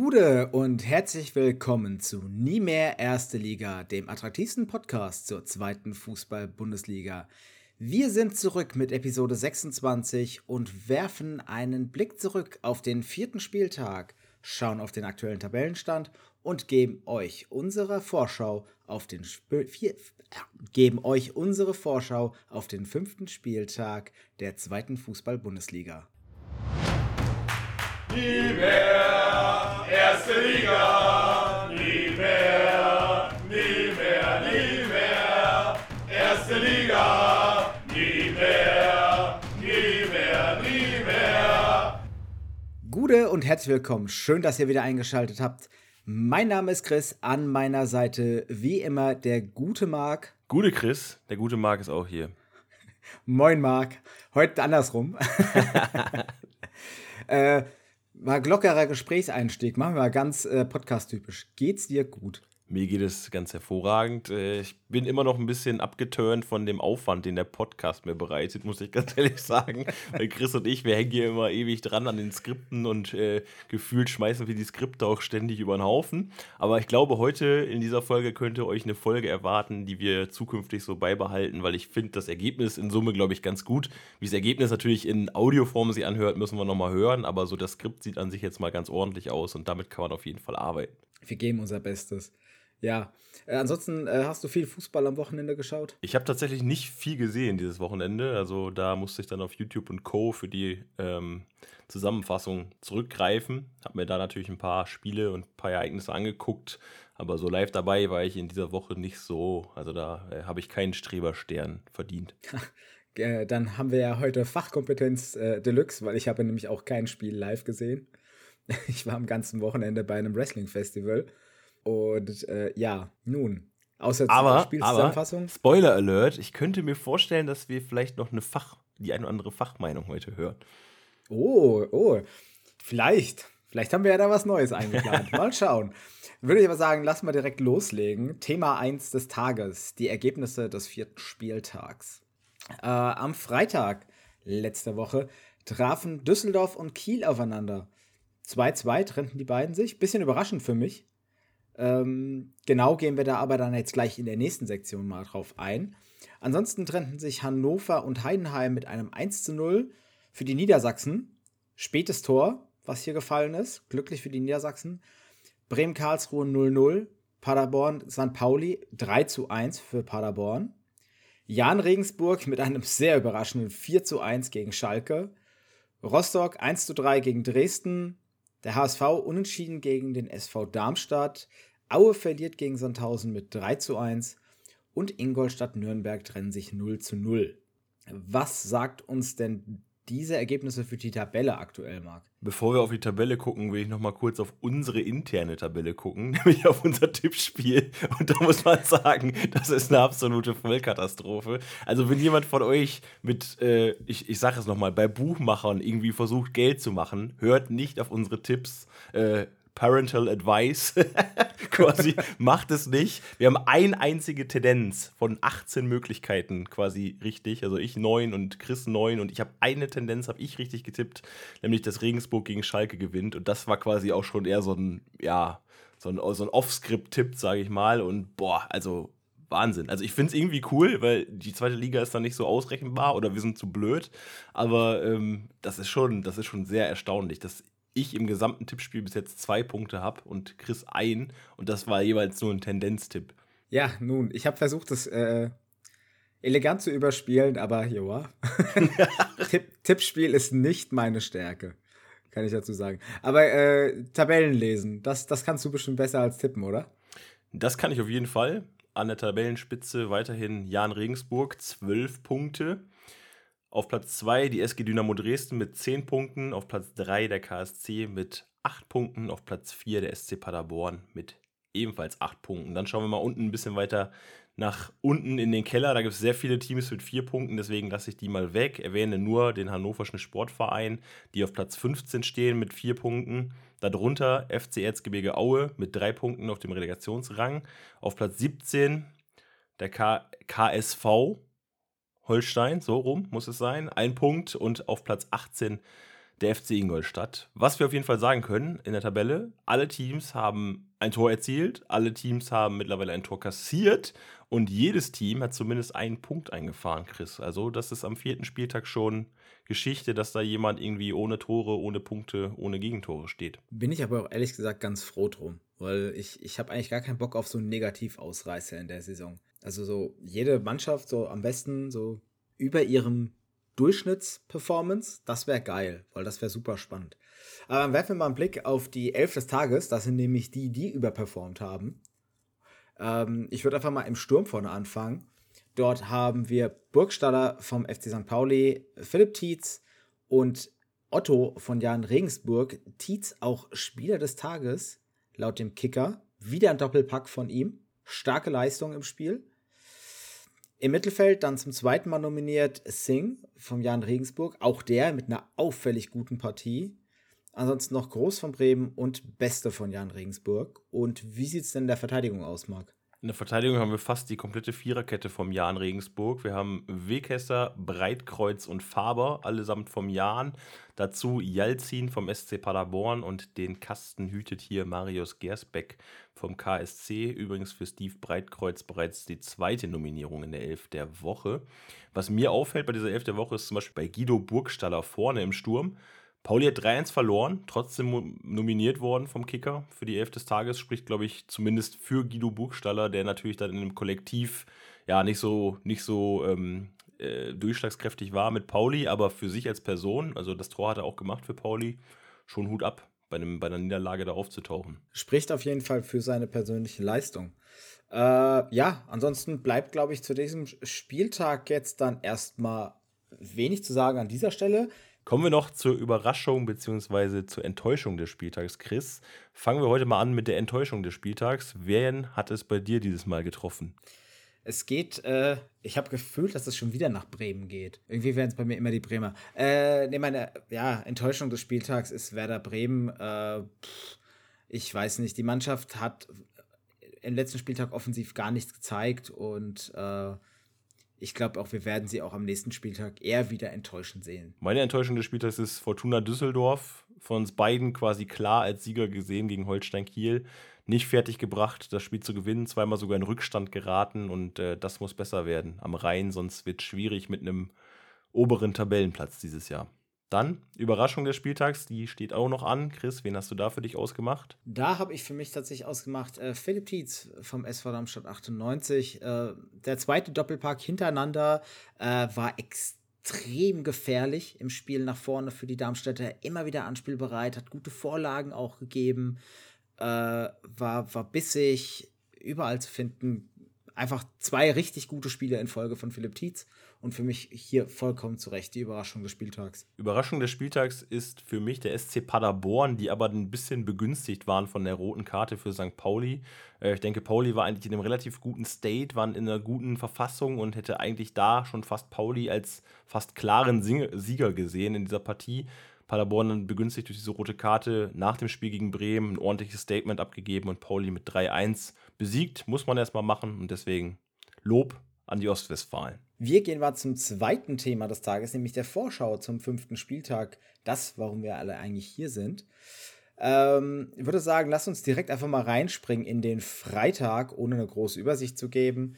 Gude und herzlich willkommen zu Nie mehr Erste Liga, dem attraktivsten Podcast zur zweiten Fußball-Bundesliga. Wir sind zurück mit Episode 26 und werfen einen Blick zurück auf den vierten Spieltag, schauen auf den aktuellen Tabellenstand und geben euch unsere Vorschau auf den Sp vier, geben euch unsere Vorschau auf den fünften Spieltag der zweiten Fußball-Bundesliga. Nie mehr erste Liga, nie mehr, nie mehr, nie mehr erste Liga, nie mehr, nie mehr, nie mehr. Gute und herzlich willkommen. Schön, dass ihr wieder eingeschaltet habt. Mein Name ist Chris, an meiner Seite wie immer der gute Marc. Gute Chris, der gute Marc ist auch hier. Moin Marc, heute andersrum. äh, Mal glockerer Gesprächseinstieg. Machen wir mal ganz äh, podcast-typisch. Geht's dir gut? Mir geht es ganz hervorragend. Äh, ich bin immer noch ein bisschen abgeturnt von dem Aufwand, den der Podcast mir bereitet, muss ich ganz ehrlich sagen. Weil Chris und ich, wir hängen hier immer ewig dran an den Skripten und äh, gefühlt schmeißen wir die Skripte auch ständig über den Haufen. Aber ich glaube, heute in dieser Folge könnte euch eine Folge erwarten, die wir zukünftig so beibehalten, weil ich finde das Ergebnis in Summe, glaube ich, ganz gut. Wie das Ergebnis natürlich in Audioform sich anhört, müssen wir nochmal hören. Aber so das Skript sieht an sich jetzt mal ganz ordentlich aus und damit kann man auf jeden Fall arbeiten. Wir geben unser Bestes. Ja, äh, ansonsten äh, hast du viel Fußball am Wochenende geschaut? Ich habe tatsächlich nicht viel gesehen dieses Wochenende. Also da musste ich dann auf YouTube und Co. für die ähm, Zusammenfassung zurückgreifen. Habe mir da natürlich ein paar Spiele und ein paar Ereignisse angeguckt. Aber so live dabei war ich in dieser Woche nicht so. Also da äh, habe ich keinen Streberstern verdient. Äh, dann haben wir ja heute Fachkompetenz äh, Deluxe, weil ich habe nämlich auch kein Spiel live gesehen. Ich war am ganzen Wochenende bei einem Wrestling-Festival und äh, ja, nun, außer aber, Spielzusammenfassung. Aber, Spoiler Alert, ich könnte mir vorstellen, dass wir vielleicht noch eine Fach, die eine oder andere Fachmeinung heute hören. Oh, oh, vielleicht. Vielleicht haben wir ja da was Neues eingeplant. Mal schauen. Würde ich aber sagen, lass mal direkt loslegen. Thema 1 des Tages, die Ergebnisse des vierten Spieltags. Äh, am Freitag letzte Woche trafen Düsseldorf und Kiel aufeinander. 2-2 trennten die beiden sich. Bisschen überraschend für mich. Ähm, genau gehen wir da aber dann jetzt gleich in der nächsten Sektion mal drauf ein. Ansonsten trennten sich Hannover und Heidenheim mit einem 1 zu 0 für die Niedersachsen. Spätes Tor, was hier gefallen ist. Glücklich für die Niedersachsen. Bremen-Karlsruhe 0-0. Paderborn, St. Pauli 3 zu 1 für Paderborn. Jan Regensburg mit einem sehr überraschenden 4 zu 1 gegen Schalke. Rostock 1 zu 3 gegen Dresden. Der HSV unentschieden gegen den SV Darmstadt. Aue verliert gegen Sandhausen mit 3 zu 1 und Ingolstadt-Nürnberg trennen sich 0 zu 0. Was sagt uns denn diese Ergebnisse für die Tabelle aktuell, Marc? Bevor wir auf die Tabelle gucken, will ich noch mal kurz auf unsere interne Tabelle gucken, nämlich auf unser Tippspiel. Und da muss man sagen, das ist eine absolute Vollkatastrophe. Also wenn jemand von euch mit, äh, ich, ich sage es noch mal, bei Buchmachern irgendwie versucht, Geld zu machen, hört nicht auf unsere Tipps. Äh, Parental Advice. quasi, macht es nicht. Wir haben eine einzige Tendenz von 18 Möglichkeiten quasi richtig. Also ich 9 und Chris 9 und ich habe eine Tendenz, habe ich richtig getippt, nämlich dass Regensburg gegen Schalke gewinnt. Und das war quasi auch schon eher so ein, ja, so ein, so ein Off-Script-Tipp, sage ich mal. Und boah, also Wahnsinn. Also ich finde es irgendwie cool, weil die zweite Liga ist dann nicht so ausrechenbar oder wir sind zu blöd. Aber ähm, das ist schon, das ist schon sehr erstaunlich, dass ich im gesamten Tippspiel bis jetzt zwei Punkte habe und Chris ein. Und das war jeweils nur ein Tendenztipp. Ja, nun, ich habe versucht, das äh, elegant zu überspielen, aber ja. Tipp, Tippspiel ist nicht meine Stärke. Kann ich dazu sagen. Aber äh, Tabellen lesen, das, das kannst du bestimmt besser als tippen, oder? Das kann ich auf jeden Fall. An der Tabellenspitze weiterhin Jan Regensburg, 12 Punkte. Auf Platz 2 die SG Dynamo Dresden mit 10 Punkten, auf Platz 3 der KSC mit 8 Punkten, auf Platz 4 der SC Paderborn mit ebenfalls 8 Punkten. Dann schauen wir mal unten ein bisschen weiter nach unten in den Keller. Da gibt es sehr viele Teams mit 4 Punkten, deswegen lasse ich die mal weg. Erwähne nur den Hannoverschen Sportverein, die auf Platz 15 stehen mit 4 Punkten. Darunter FC Erzgebirge Aue mit 3 Punkten auf dem Relegationsrang. Auf Platz 17 der K KSV Holstein, so rum muss es sein. Ein Punkt und auf Platz 18 der FC Ingolstadt. Was wir auf jeden Fall sagen können in der Tabelle, alle Teams haben ein Tor erzielt, alle Teams haben mittlerweile ein Tor kassiert und jedes Team hat zumindest einen Punkt eingefahren, Chris. Also das ist am vierten Spieltag schon Geschichte, dass da jemand irgendwie ohne Tore, ohne Punkte, ohne Gegentore steht. Bin ich aber auch ehrlich gesagt ganz froh drum, weil ich, ich habe eigentlich gar keinen Bock auf so einen Negativausreißer in der Saison. Also so jede Mannschaft so am besten so über ihrem Durchschnittsperformance, das wäre geil, weil das wäre super spannend. Aber dann werfen wir mal einen Blick auf die Elf des Tages. Das sind nämlich die, die überperformt haben. Ähm, ich würde einfach mal im Sturm vorne anfangen. Dort haben wir Burgstaller vom FC St. Pauli, Philipp Tietz und Otto von Jan Regensburg. Tietz auch Spieler des Tages, laut dem Kicker. Wieder ein Doppelpack von ihm. Starke Leistung im Spiel. Im Mittelfeld dann zum zweiten Mal nominiert Singh vom Jan Regensburg. Auch der mit einer auffällig guten Partie. Ansonsten noch Groß von Bremen und Beste von Jan Regensburg. Und wie sieht es denn in der Verteidigung aus, Marc? In der Verteidigung haben wir fast die komplette Viererkette vom Jan Regensburg. Wir haben Wegesser, Breitkreuz und Faber, allesamt vom Jan. Dazu Jalzin vom SC Paderborn und den Kasten hütet hier Marius Gersbeck vom KSC. Übrigens für Steve Breitkreuz bereits die zweite Nominierung in der Elf der Woche. Was mir auffällt bei dieser Elf der Woche ist zum Beispiel bei Guido Burgstaller vorne im Sturm. Pauli hat 3-1 verloren, trotzdem nominiert worden vom Kicker für die Elf des Tages. Spricht, glaube ich, zumindest für Guido Buchstaller, der natürlich dann in einem Kollektiv ja nicht so, nicht so ähm, äh, durchschlagskräftig war mit Pauli, aber für sich als Person, also das Tor hat er auch gemacht für Pauli, schon Hut ab, bei, einem, bei einer Niederlage da aufzutauchen. Spricht auf jeden Fall für seine persönliche Leistung. Äh, ja, ansonsten bleibt, glaube ich, zu diesem Spieltag jetzt dann erstmal wenig zu sagen an dieser Stelle. Kommen wir noch zur Überraschung bzw. zur Enttäuschung des Spieltags, Chris. Fangen wir heute mal an mit der Enttäuschung des Spieltags. Wen hat es bei dir dieses Mal getroffen? Es geht, äh, ich habe gefühlt, dass es schon wieder nach Bremen geht. Irgendwie werden es bei mir immer die Bremer. Äh, ne, meine ja, Enttäuschung des Spieltags ist Werder Bremen. Äh, pff, ich weiß nicht, die Mannschaft hat im letzten Spieltag offensiv gar nichts gezeigt und äh, ich glaube auch, wir werden sie auch am nächsten Spieltag eher wieder enttäuschend sehen. Meine Enttäuschung des Spieltags ist Fortuna Düsseldorf. Von uns beiden quasi klar als Sieger gesehen gegen Holstein Kiel. Nicht fertig gebracht, das Spiel zu gewinnen, zweimal sogar in Rückstand geraten und äh, das muss besser werden am Rhein, sonst wird es schwierig mit einem oberen Tabellenplatz dieses Jahr. Dann, Überraschung des Spieltags, die steht auch noch an. Chris, wen hast du da für dich ausgemacht? Da habe ich für mich tatsächlich ausgemacht äh, Philipp Tietz vom SV Darmstadt 98. Äh, der zweite Doppelpack hintereinander äh, war extrem gefährlich im Spiel nach vorne für die Darmstädter. Immer wieder anspielbereit, hat gute Vorlagen auch gegeben, äh, war, war bissig, überall zu finden. Einfach zwei richtig gute Spiele in Folge von Philipp Tietz und für mich hier vollkommen zu Recht die Überraschung des Spieltags. Überraschung des Spieltags ist für mich der SC Paderborn, die aber ein bisschen begünstigt waren von der roten Karte für St. Pauli. Äh, ich denke, Pauli war eigentlich in einem relativ guten State, waren in einer guten Verfassung und hätte eigentlich da schon fast Pauli als fast klaren Sieger gesehen in dieser Partie. Paderborn dann begünstigt durch diese rote Karte nach dem Spiel gegen Bremen ein ordentliches Statement abgegeben und Pauli mit 3-1 besiegt. Muss man erstmal machen und deswegen Lob an die Ostwestfalen. Wir gehen mal zum zweiten Thema des Tages, nämlich der Vorschau zum fünften Spieltag. Das, warum wir alle eigentlich hier sind. Ähm, ich würde sagen, lass uns direkt einfach mal reinspringen in den Freitag, ohne eine große Übersicht zu geben.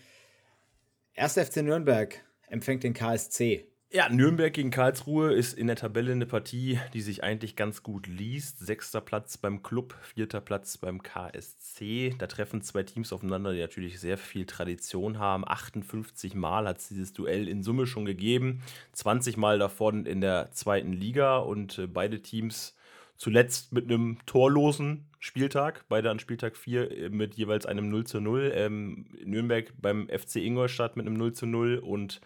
1. FC Nürnberg empfängt den KSC. Ja, Nürnberg gegen Karlsruhe ist in der Tabelle eine Partie, die sich eigentlich ganz gut liest. Sechster Platz beim Club, vierter Platz beim KSC. Da treffen zwei Teams aufeinander, die natürlich sehr viel Tradition haben. 58 Mal hat es dieses Duell in Summe schon gegeben. 20 Mal davon in der zweiten Liga und äh, beide Teams zuletzt mit einem torlosen Spieltag, beide an Spieltag 4 äh, mit jeweils einem 0 zu 0. Ähm, Nürnberg beim FC Ingolstadt mit einem 0 zu 0 und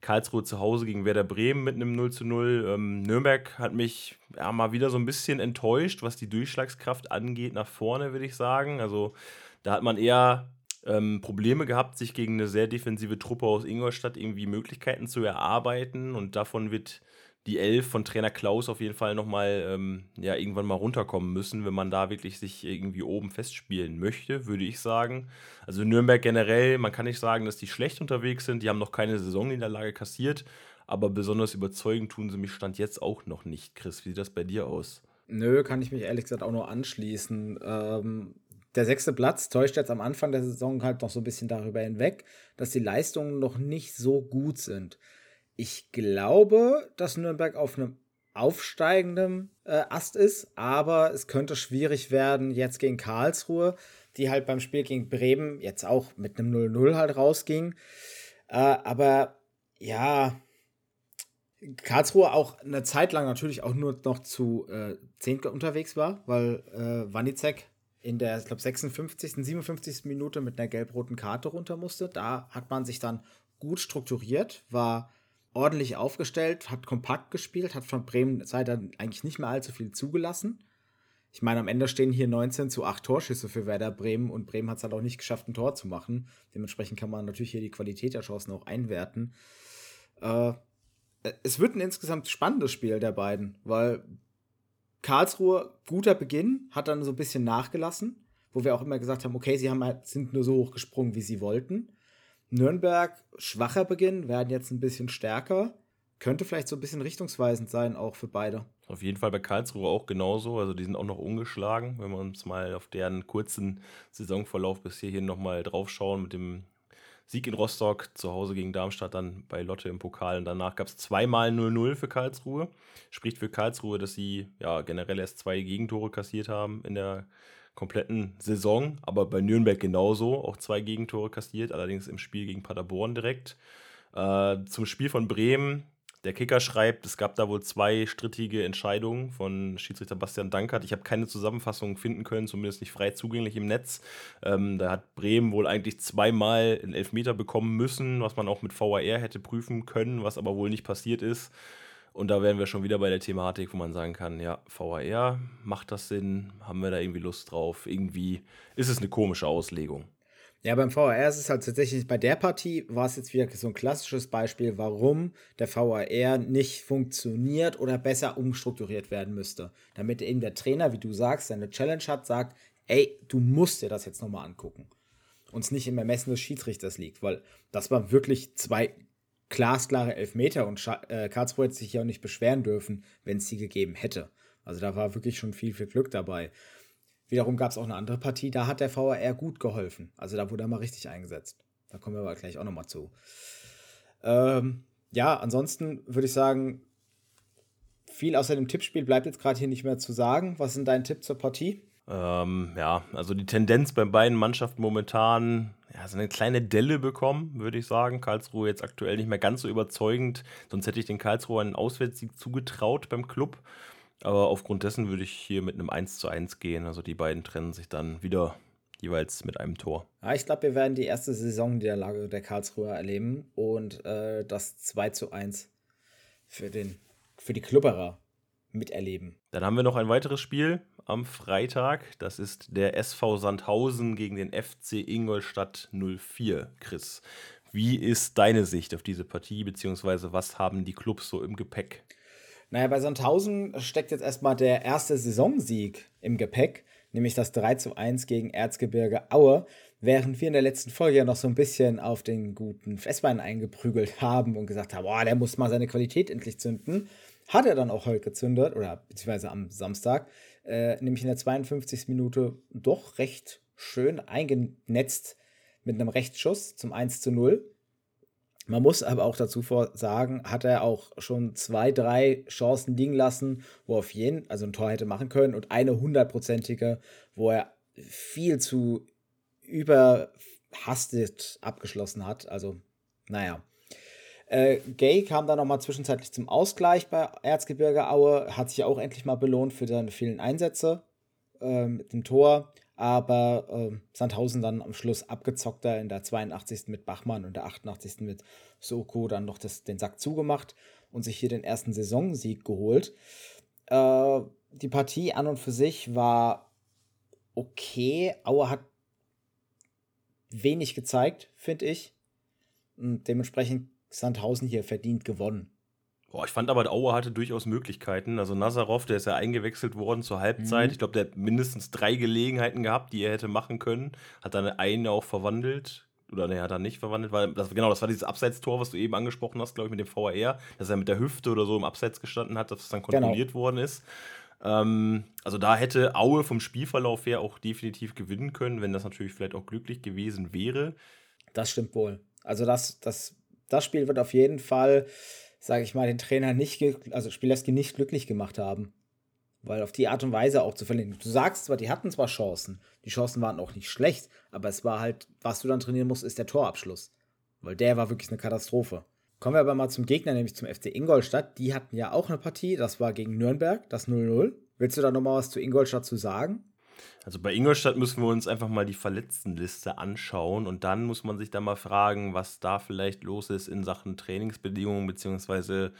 Karlsruhe zu Hause gegen Werder Bremen mit einem 0 zu 0. Ähm, Nürnberg hat mich ja, mal wieder so ein bisschen enttäuscht, was die Durchschlagskraft angeht, nach vorne, würde ich sagen. Also da hat man eher ähm, Probleme gehabt, sich gegen eine sehr defensive Truppe aus Ingolstadt irgendwie Möglichkeiten zu erarbeiten. Und davon wird die Elf von Trainer Klaus auf jeden Fall nochmal ähm, ja, irgendwann mal runterkommen müssen, wenn man da wirklich sich irgendwie oben festspielen möchte, würde ich sagen. Also Nürnberg generell, man kann nicht sagen, dass die schlecht unterwegs sind. Die haben noch keine Saisonniederlage kassiert, aber besonders überzeugend tun sie mich Stand jetzt auch noch nicht. Chris, wie sieht das bei dir aus? Nö, kann ich mich ehrlich gesagt auch nur anschließen. Ähm, der sechste Platz täuscht jetzt am Anfang der Saison halt noch so ein bisschen darüber hinweg, dass die Leistungen noch nicht so gut sind. Ich glaube, dass Nürnberg auf einem aufsteigenden äh, Ast ist, aber es könnte schwierig werden jetzt gegen Karlsruhe, die halt beim Spiel gegen Bremen jetzt auch mit einem 0-0 halt rausging. Äh, aber ja, Karlsruhe auch eine Zeit lang natürlich auch nur noch zu äh, 10 unterwegs war, weil äh, Wanizek in der, ich glaube, 56., 57. Minute mit einer gelb-roten Karte runter musste. Da hat man sich dann gut strukturiert, war ordentlich aufgestellt, hat kompakt gespielt, hat von Bremen Seite eigentlich nicht mehr allzu viel zugelassen. Ich meine, am Ende stehen hier 19 zu 8 Torschüsse für Werder Bremen und Bremen hat es halt auch nicht geschafft, ein Tor zu machen. Dementsprechend kann man natürlich hier die Qualität der Chancen auch einwerten. Äh, es wird ein insgesamt spannendes Spiel der beiden, weil Karlsruhe, guter Beginn, hat dann so ein bisschen nachgelassen, wo wir auch immer gesagt haben, okay, sie haben halt, sind nur so hochgesprungen, wie sie wollten. Nürnberg, schwacher Beginn, werden jetzt ein bisschen stärker. Könnte vielleicht so ein bisschen richtungsweisend sein, auch für beide. Auf jeden Fall bei Karlsruhe auch genauso. Also die sind auch noch ungeschlagen, wenn wir uns mal auf deren kurzen Saisonverlauf bis hierhin nochmal draufschauen mit dem Sieg in Rostock, zu Hause gegen Darmstadt, dann bei Lotte im Pokal. Und danach gab es zweimal 0-0 für Karlsruhe. Spricht für Karlsruhe, dass sie ja generell erst zwei Gegentore kassiert haben in der kompletten Saison, aber bei Nürnberg genauso, auch zwei Gegentore kassiert, allerdings im Spiel gegen Paderborn direkt. Äh, zum Spiel von Bremen, der Kicker schreibt, es gab da wohl zwei strittige Entscheidungen von Schiedsrichter Bastian Dankert. Ich habe keine Zusammenfassung finden können, zumindest nicht frei zugänglich im Netz. Ähm, da hat Bremen wohl eigentlich zweimal einen Elfmeter bekommen müssen, was man auch mit VAR hätte prüfen können, was aber wohl nicht passiert ist. Und da wären wir schon wieder bei der Thematik, wo man sagen kann, ja, VAR, macht das Sinn? Haben wir da irgendwie Lust drauf? Irgendwie ist es eine komische Auslegung. Ja, beim VAR ist es halt tatsächlich, bei der Partie war es jetzt wieder so ein klassisches Beispiel, warum der VAR nicht funktioniert oder besser umstrukturiert werden müsste. Damit eben der Trainer, wie du sagst, seine Challenge hat, sagt, ey, du musst dir das jetzt nochmal angucken. Und es nicht im Ermessen des Schiedsrichters liegt, weil das waren wirklich zwei glasklare Elfmeter und Scha äh, Karlsruhe hätte sich ja auch nicht beschweren dürfen, wenn es sie gegeben hätte. Also da war wirklich schon viel, viel Glück dabei. Wiederum gab es auch eine andere Partie, da hat der VAR gut geholfen. Also da wurde er mal richtig eingesetzt. Da kommen wir aber gleich auch nochmal zu. Ähm, ja, ansonsten würde ich sagen, viel außer dem Tippspiel bleibt jetzt gerade hier nicht mehr zu sagen. Was ist dein Tipp zur Partie? Ähm, ja, also die Tendenz bei beiden Mannschaften momentan, ja, so eine kleine Delle bekommen, würde ich sagen. Karlsruhe jetzt aktuell nicht mehr ganz so überzeugend. Sonst hätte ich den Karlsruhe einen Auswärtssieg zugetraut beim Club. Aber aufgrund dessen würde ich hier mit einem 1 zu 1 gehen. Also die beiden trennen sich dann wieder jeweils mit einem Tor. Ja, ich glaube, wir werden die erste Saison der Lage der Karlsruhe erleben und äh, das 2 zu 1 für, den, für die Klubberer miterleben. Dann haben wir noch ein weiteres Spiel am Freitag. Das ist der SV Sandhausen gegen den FC Ingolstadt 04. Chris, wie ist deine Sicht auf diese Partie, beziehungsweise was haben die Clubs so im Gepäck? Naja, bei Sandhausen steckt jetzt erstmal der erste Saisonsieg im Gepäck, nämlich das 3 zu 1 gegen Erzgebirge Aue, während wir in der letzten Folge ja noch so ein bisschen auf den guten Festbein eingeprügelt haben und gesagt haben, boah, der muss mal seine Qualität endlich zünden. Hat er dann auch heute gezündet, oder beziehungsweise am Samstag, äh, nämlich in der 52. Minute doch recht schön eingenetzt mit einem Rechtsschuss zum 1 zu 0. Man muss aber auch dazu sagen, hat er auch schon zwei, drei Chancen liegen lassen, wo er auf jeden, also ein Tor hätte machen können und eine hundertprozentige, wo er viel zu überhastet abgeschlossen hat. Also, naja. Äh, Gay kam dann nochmal zwischenzeitlich zum Ausgleich bei Erzgebirge Aue, hat sich auch endlich mal belohnt für seine vielen Einsätze äh, mit dem Tor. Aber äh, Sandhausen dann am Schluss abgezockter in der 82. mit Bachmann und der 88. mit Soko dann noch das, den Sack zugemacht und sich hier den ersten Saisonsieg geholt. Äh, die Partie an und für sich war okay. Aue hat wenig gezeigt, finde ich. Und dementsprechend Sandhausen hier verdient gewonnen. Boah, ich fand aber, Aue hatte durchaus Möglichkeiten. Also Nazarov, der ist ja eingewechselt worden zur Halbzeit. Mhm. Ich glaube, der hat mindestens drei Gelegenheiten gehabt, die er hätte machen können. Hat dann eine auch verwandelt. oder ne, hat er nicht verwandelt, weil das, genau, das war dieses Abseitstor, was du eben angesprochen hast, glaube ich, mit dem VAR, dass er mit der Hüfte oder so im Abseits gestanden hat, dass es dann Genau. kontrolliert worden ist. Ähm, also da hätte Aue vom Spielverlauf her auch definitiv gewinnen können, wenn das natürlich vielleicht auch glücklich gewesen wäre. Das stimmt wohl. Also das, das, das Spiel wird auf jeden Fall, sage ich mal, den Trainer nicht, also Spielewski nicht glücklich gemacht haben. Weil auf die Art und Weise auch zu verlieren. Du sagst zwar, die hatten zwar Chancen, die Chancen waren auch nicht schlecht, aber es war halt, was du dann trainieren musst, ist der Torabschluss. Weil der war wirklich eine Katastrophe. Kommen wir aber mal zum Gegner, nämlich zum FC Ingolstadt. Die hatten ja auch eine Partie, das war gegen Nürnberg, das 0-0. Willst du da nochmal was zu Ingolstadt zu sagen? Also bei Ingolstadt müssen wir uns einfach mal die Verletztenliste anschauen und dann muss man sich da mal fragen, was da vielleicht los ist in Sachen Trainingsbedingungen beziehungsweise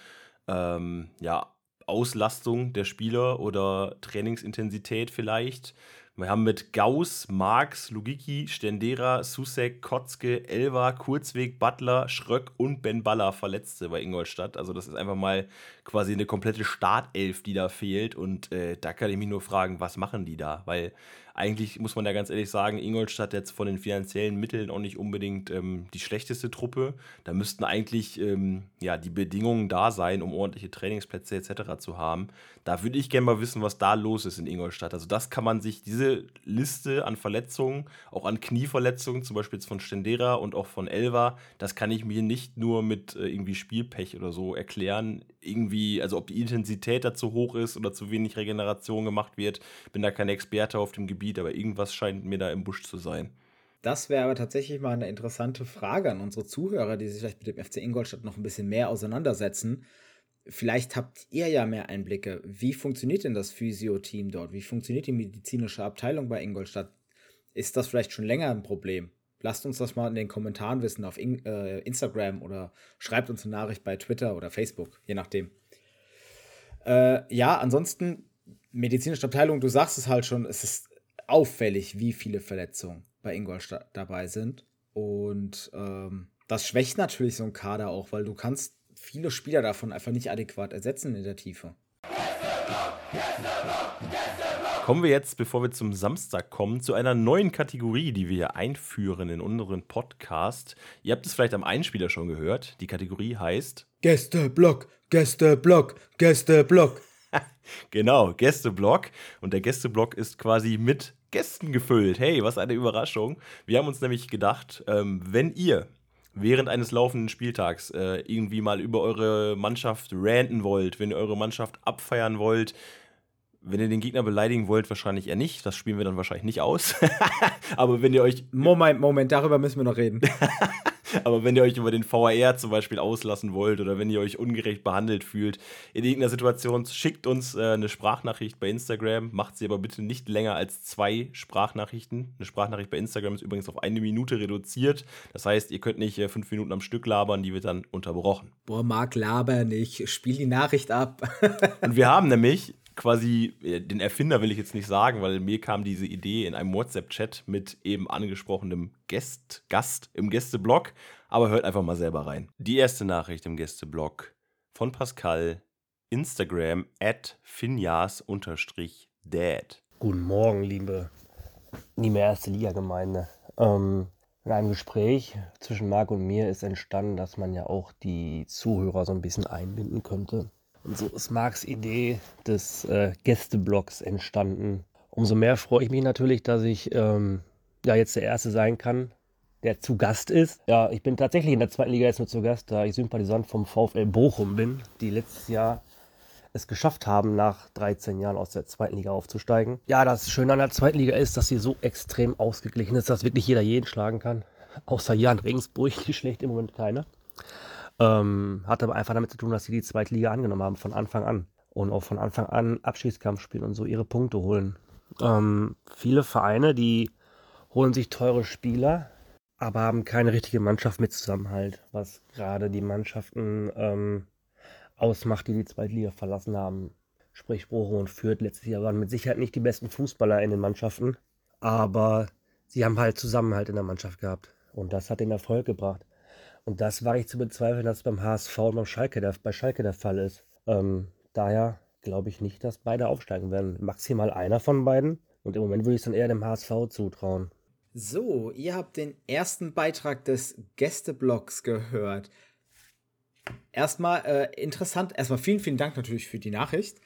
ähm, ja, Auslastung der Spieler oder Trainingsintensität vielleicht. Wir haben mit Gauss, Marx, Lugiki, Stendera, Susek, Kotzke, Elva, Kurzweg, Butler, Schröck und Ben Baller Verletzte bei Ingolstadt. Also das ist einfach mal quasi eine komplette Startelf, die da fehlt. Und äh, da kann ich mich nur fragen, was machen die da? Weil eigentlich muss man ja ganz ehrlich sagen, Ingolstadt jetzt von den finanziellen Mitteln auch nicht unbedingt ähm, die schlechteste Truppe. Da müssten eigentlich ähm, ja, die Bedingungen da sein, um ordentliche Trainingsplätze etc. zu haben. Da würde ich gerne mal wissen, was da los ist in Ingolstadt. Also das kann man sich, diese Liste an Verletzungen, auch an Knieverletzungen, zum Beispiel jetzt von Stendera und auch von Elva, das kann ich mir nicht nur mit äh, irgendwie Spielpech oder so erklären. Irgendwie, also ob die Intensität da zu hoch ist oder zu wenig Regeneration gemacht wird, bin da kein Experte auf dem Gebiet, aber irgendwas scheint mir da im Busch zu sein. Das wäre aber tatsächlich mal eine interessante Frage an unsere Zuhörer, die sich vielleicht mit dem FC Ingolstadt noch ein bisschen mehr auseinandersetzen. Vielleicht habt ihr ja mehr Einblicke. Wie funktioniert denn das Physio-Team dort? Wie funktioniert die medizinische Abteilung bei Ingolstadt? Ist das vielleicht schon länger ein Problem? Lasst uns das mal in den Kommentaren wissen auf äh, Instagram oder schreibt uns eine Nachricht bei Twitter oder Facebook, je nachdem. Äh, ja, ansonsten, medizinische Abteilung, du sagst es halt schon, es ist auffällig, wie viele Verletzungen bei Ingolstadt dabei sind. Und ähm, das schwächt natürlich so einen Kader auch, weil du kannst viele Spieler davon einfach nicht adäquat ersetzen in der Tiefe. Kommen wir jetzt, bevor wir zum Samstag kommen, zu einer neuen Kategorie, die wir hier einführen in unseren Podcast. Ihr habt es vielleicht am Einspieler schon gehört. Die Kategorie heißt Gästeblock, Gästeblock, Gästeblock. Genau, Gästeblock. Und der Gästeblock ist quasi mit Gästen gefüllt. Hey, was eine Überraschung. Wir haben uns nämlich gedacht, ähm, wenn ihr während eines laufenden Spieltags äh, irgendwie mal über eure Mannschaft ranten wollt, wenn ihr eure Mannschaft abfeiern wollt, wenn ihr den Gegner beleidigen wollt, wahrscheinlich eher nicht. Das spielen wir dann wahrscheinlich nicht aus. Aber wenn ihr euch Moment, Moment, darüber müssen wir noch reden. aber wenn ihr euch über den VAR zum Beispiel auslassen wollt oder wenn ihr euch ungerecht behandelt fühlt in irgendeiner Situation, schickt uns äh, eine Sprachnachricht bei Instagram. Macht sie aber bitte nicht länger als zwei Sprachnachrichten. Eine Sprachnachricht bei Instagram ist übrigens auf eine Minute reduziert. Das heißt, ihr könnt nicht äh, fünf Minuten am Stück labern, die wird dann unterbrochen. Boah, Marc, laber nicht. Spiel die Nachricht ab. Und wir haben nämlich quasi, äh, den Erfinder will ich jetzt nicht sagen, weil mir kam diese Idee in einem WhatsApp-Chat mit eben angesprochenem Gast, Gast im Gästeblog. Aber hört einfach mal selber rein. Die erste Nachricht im Gästeblog von Pascal, Instagram at finjas-dad. Guten Morgen, liebe, liebe erste Liga-Gemeinde. Ähm, in einem Gespräch zwischen Marc und mir ist entstanden, dass man ja auch die Zuhörer so ein bisschen einbinden könnte. Und so ist Marcs Idee des äh, Gästeblogs entstanden. Umso mehr freue ich mich natürlich, dass ich ähm, ja jetzt der Erste sein kann, der zu Gast ist. Ja, ich bin tatsächlich in der zweiten Liga jetzt nur zu Gast, da ich Sympathisant vom VfL Bochum bin, die letztes Jahr es geschafft haben, nach 13 Jahren aus der zweiten Liga aufzusteigen. Ja, das Schöne an der zweiten Liga ist, dass sie so extrem ausgeglichen ist, dass wirklich jeder jeden schlagen kann. Außer Jan Regensburg, die schlägt im Moment keiner. Ähm, hat aber einfach damit zu tun, dass sie die zweite Liga angenommen haben von Anfang an. Und auch von Anfang an Abschießkampf spielen und so ihre Punkte holen. Ähm, viele Vereine, die holen sich teure Spieler, aber haben keine richtige Mannschaft mit Zusammenhalt, was gerade die Mannschaften ähm, ausmacht, die die zweite Liga verlassen haben. Sprich, Bochum und Fürth letztes Jahr waren mit Sicherheit nicht die besten Fußballer in den Mannschaften, aber sie haben halt Zusammenhalt in der Mannschaft gehabt. Und das hat den Erfolg gebracht. Und das war ich zu bezweifeln, dass es beim HSV und beim Schalke der, bei Schalke der Fall ist. Ähm, daher glaube ich nicht, dass beide aufsteigen werden. Maximal einer von beiden. Und im Moment würde ich es dann eher dem HSV zutrauen. So, ihr habt den ersten Beitrag des Gästeblogs gehört. Erstmal äh, interessant, erstmal vielen, vielen Dank natürlich für die Nachricht.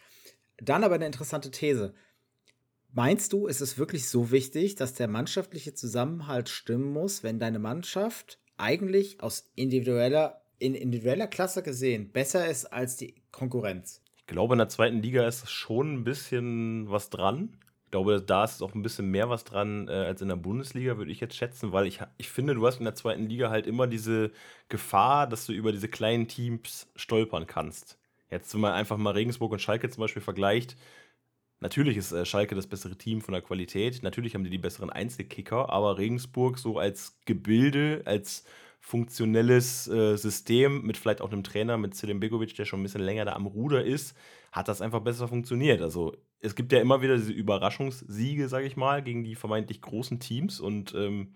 Dann aber eine interessante These. Meinst du, ist es wirklich so wichtig, dass der mannschaftliche Zusammenhalt stimmen muss, wenn deine Mannschaft eigentlich aus individueller, in individueller Klasse gesehen besser ist als die Konkurrenz? Ich glaube, in der zweiten Liga ist schon ein bisschen was dran. Ich glaube, da ist auch ein bisschen mehr was dran äh, als in der Bundesliga, würde ich jetzt schätzen, weil ich, ich finde, du hast in der zweiten Liga halt immer diese Gefahr, dass du über diese kleinen Teams stolpern kannst. Jetzt, wenn man einfach mal Regensburg und Schalke zum Beispiel vergleicht, Natürlich ist äh, Schalke das bessere Team von der Qualität. Natürlich haben die die besseren Einzelkicker, aber Regensburg so als Gebilde, als funktionelles äh, System mit vielleicht auch einem Trainer, mit Selim Begovic, der schon ein bisschen länger da am Ruder ist, hat das einfach besser funktioniert. Also es gibt ja immer wieder diese Überraschungssiege, sage ich mal, gegen die vermeintlich großen Teams und ähm,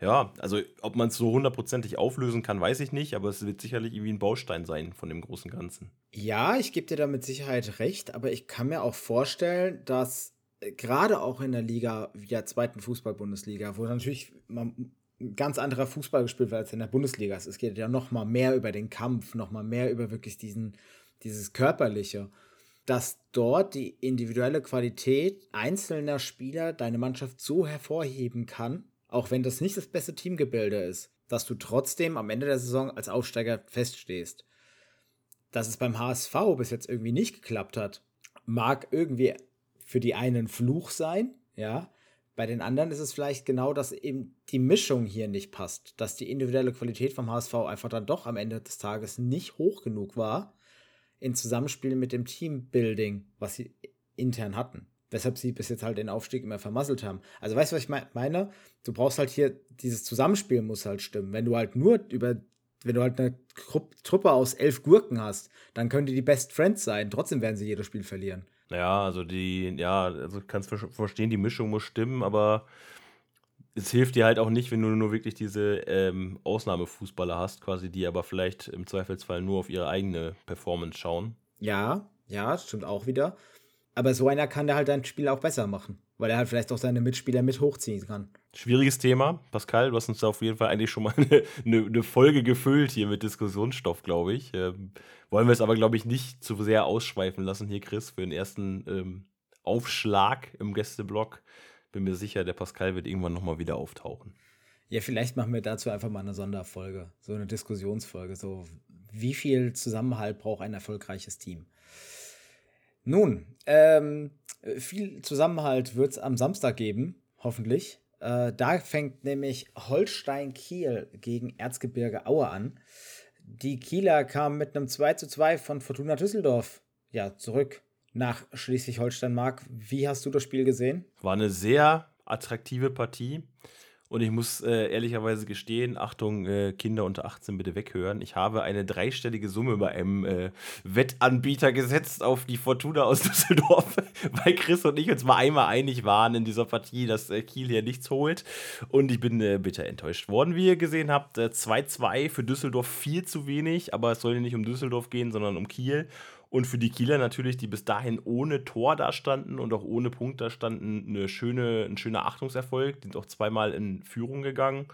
ja, also ob man es so hundertprozentig auflösen kann, weiß ich nicht, aber es wird sicherlich irgendwie ein Baustein sein von dem großen Ganzen. Ja, ich gebe dir da mit Sicherheit recht, aber ich kann mir auch vorstellen, dass äh, gerade auch in der Liga, wie der zweiten Fußball-Bundesliga, wo natürlich man ganz anderer Fußball gespielt wird als in der Bundesliga. Es geht ja noch mal mehr über den Kampf, noch mal mehr über wirklich diesen, dieses Körperliche, dass dort die individuelle Qualität einzelner Spieler deine Mannschaft so hervorheben kann, auch wenn das nicht das beste Teamgebilde ist, dass du trotzdem am Ende der Saison als Aufsteiger feststehst. Dass es beim HSV bis jetzt irgendwie nicht geklappt hat, mag irgendwie für die einen Fluch sein, ja. Bei den anderen ist es vielleicht genau, dass eben die Mischung hier nicht passt, dass die individuelle Qualität vom HSV einfach dann doch am Ende des Tages nicht hoch genug war in Zusammenspiel mit dem Teambuilding, was sie intern hatten weshalb sie bis jetzt halt den Aufstieg immer vermasselt haben. Also weißt du, was ich meine? Du brauchst halt hier, dieses Zusammenspiel muss halt stimmen. Wenn du halt nur über, wenn du halt eine Truppe aus elf Gurken hast, dann können die die Best Friends sein. Trotzdem werden sie jedes Spiel verlieren. Ja, also die, ja, also kannst verstehen, die Mischung muss stimmen, aber es hilft dir halt auch nicht, wenn du nur wirklich diese ähm, Ausnahmefußballer hast, quasi, die aber vielleicht im Zweifelsfall nur auf ihre eigene Performance schauen. Ja, ja, stimmt auch wieder. Aber so einer kann der halt dein Spiel auch besser machen, weil er halt vielleicht auch seine Mitspieler mit hochziehen kann. Schwieriges Thema. Pascal, du hast uns da auf jeden Fall eigentlich schon mal eine, eine, eine Folge gefüllt hier mit Diskussionsstoff, glaube ich. Ähm, wollen wir es aber, glaube ich, nicht zu sehr ausschweifen lassen hier, Chris, für den ersten ähm, Aufschlag im Gästeblock. Bin mir sicher, der Pascal wird irgendwann nochmal wieder auftauchen. Ja, vielleicht machen wir dazu einfach mal eine Sonderfolge, so eine Diskussionsfolge. So, wie viel Zusammenhalt braucht ein erfolgreiches Team? Nun, ähm, viel Zusammenhalt wird es am Samstag geben, hoffentlich. Äh, da fängt nämlich Holstein Kiel gegen Erzgebirge Aue an. Die Kieler kamen mit einem 2 zu 2 von Fortuna Düsseldorf ja, zurück nach Schleswig-Holstein-Mark. Wie hast du das Spiel gesehen? War eine sehr attraktive Partie. Und ich muss äh, ehrlicherweise gestehen, Achtung, äh, Kinder unter 18 bitte weghören. Ich habe eine dreistellige Summe bei einem äh, Wettanbieter gesetzt auf die Fortuna aus Düsseldorf, weil Chris und ich uns mal einmal einig waren in dieser Partie, dass äh, Kiel hier nichts holt. Und ich bin äh, bitter enttäuscht worden, wie ihr gesehen habt. 2-2 äh, für Düsseldorf viel zu wenig, aber es soll nicht um Düsseldorf gehen, sondern um Kiel. Und für die Kieler natürlich, die bis dahin ohne Tor da standen und auch ohne Punkt da standen, eine schöne, ein schöner Achtungserfolg. Die sind auch zweimal in Führung gegangen.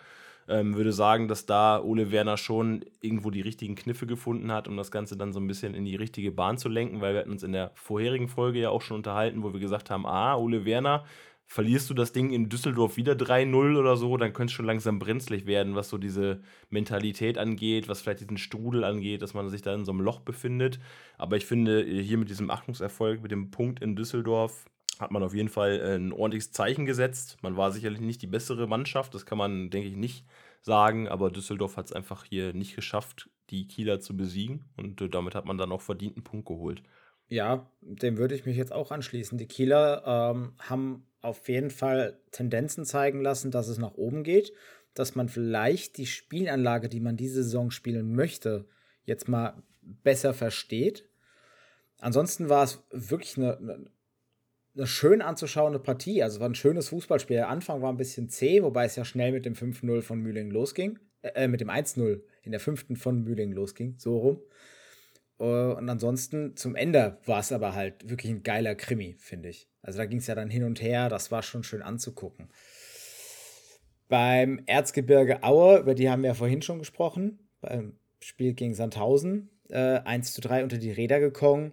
Ähm, würde sagen, dass da Ole Werner schon irgendwo die richtigen Kniffe gefunden hat, um das Ganze dann so ein bisschen in die richtige Bahn zu lenken, weil wir hatten uns in der vorherigen Folge ja auch schon unterhalten, wo wir gesagt haben, ah, Ole Werner verlierst du das Ding in Düsseldorf wieder 3-0 oder so, dann könnte es schon langsam brenzlig werden, was so diese Mentalität angeht, was vielleicht diesen Strudel angeht, dass man sich da in so einem Loch befindet. Aber ich finde, hier mit diesem Achtungserfolg, mit dem Punkt in Düsseldorf, hat man auf jeden Fall äh, ein ordentliches Zeichen gesetzt. Man war sicherlich nicht die bessere Mannschaft, das kann man, denke ich, nicht sagen, aber Düsseldorf hat es einfach hier nicht geschafft, die Kieler zu besiegen und äh, damit hat man dann auch verdient einen Punkt geholt. Ja, dem würde ich mich jetzt auch anschließen. Die Kieler ähm, haben auf jeden Fall Tendenzen zeigen lassen, dass es nach oben geht, dass man vielleicht die Spielanlage, die man diese Saison spielen möchte, jetzt mal besser versteht. Ansonsten war es wirklich eine, eine, schön anzuschauende Partie. Also war ein schönes Fußballspiel. Der Anfang war ein bisschen zäh, wobei es ja schnell mit dem 5-0 von Mühling losging. Äh, mit dem 1-0 in der fünften von Mühling losging, so rum. Äh, und ansonsten zum Ende war es aber halt wirklich ein geiler Krimi, finde ich. Also da ging es ja dann hin und her, das war schon schön anzugucken. Beim Erzgebirge Aue, über die haben wir ja vorhin schon gesprochen, beim Spiel gegen Sandhausen, äh, 1 zu 3 unter die Räder gekommen.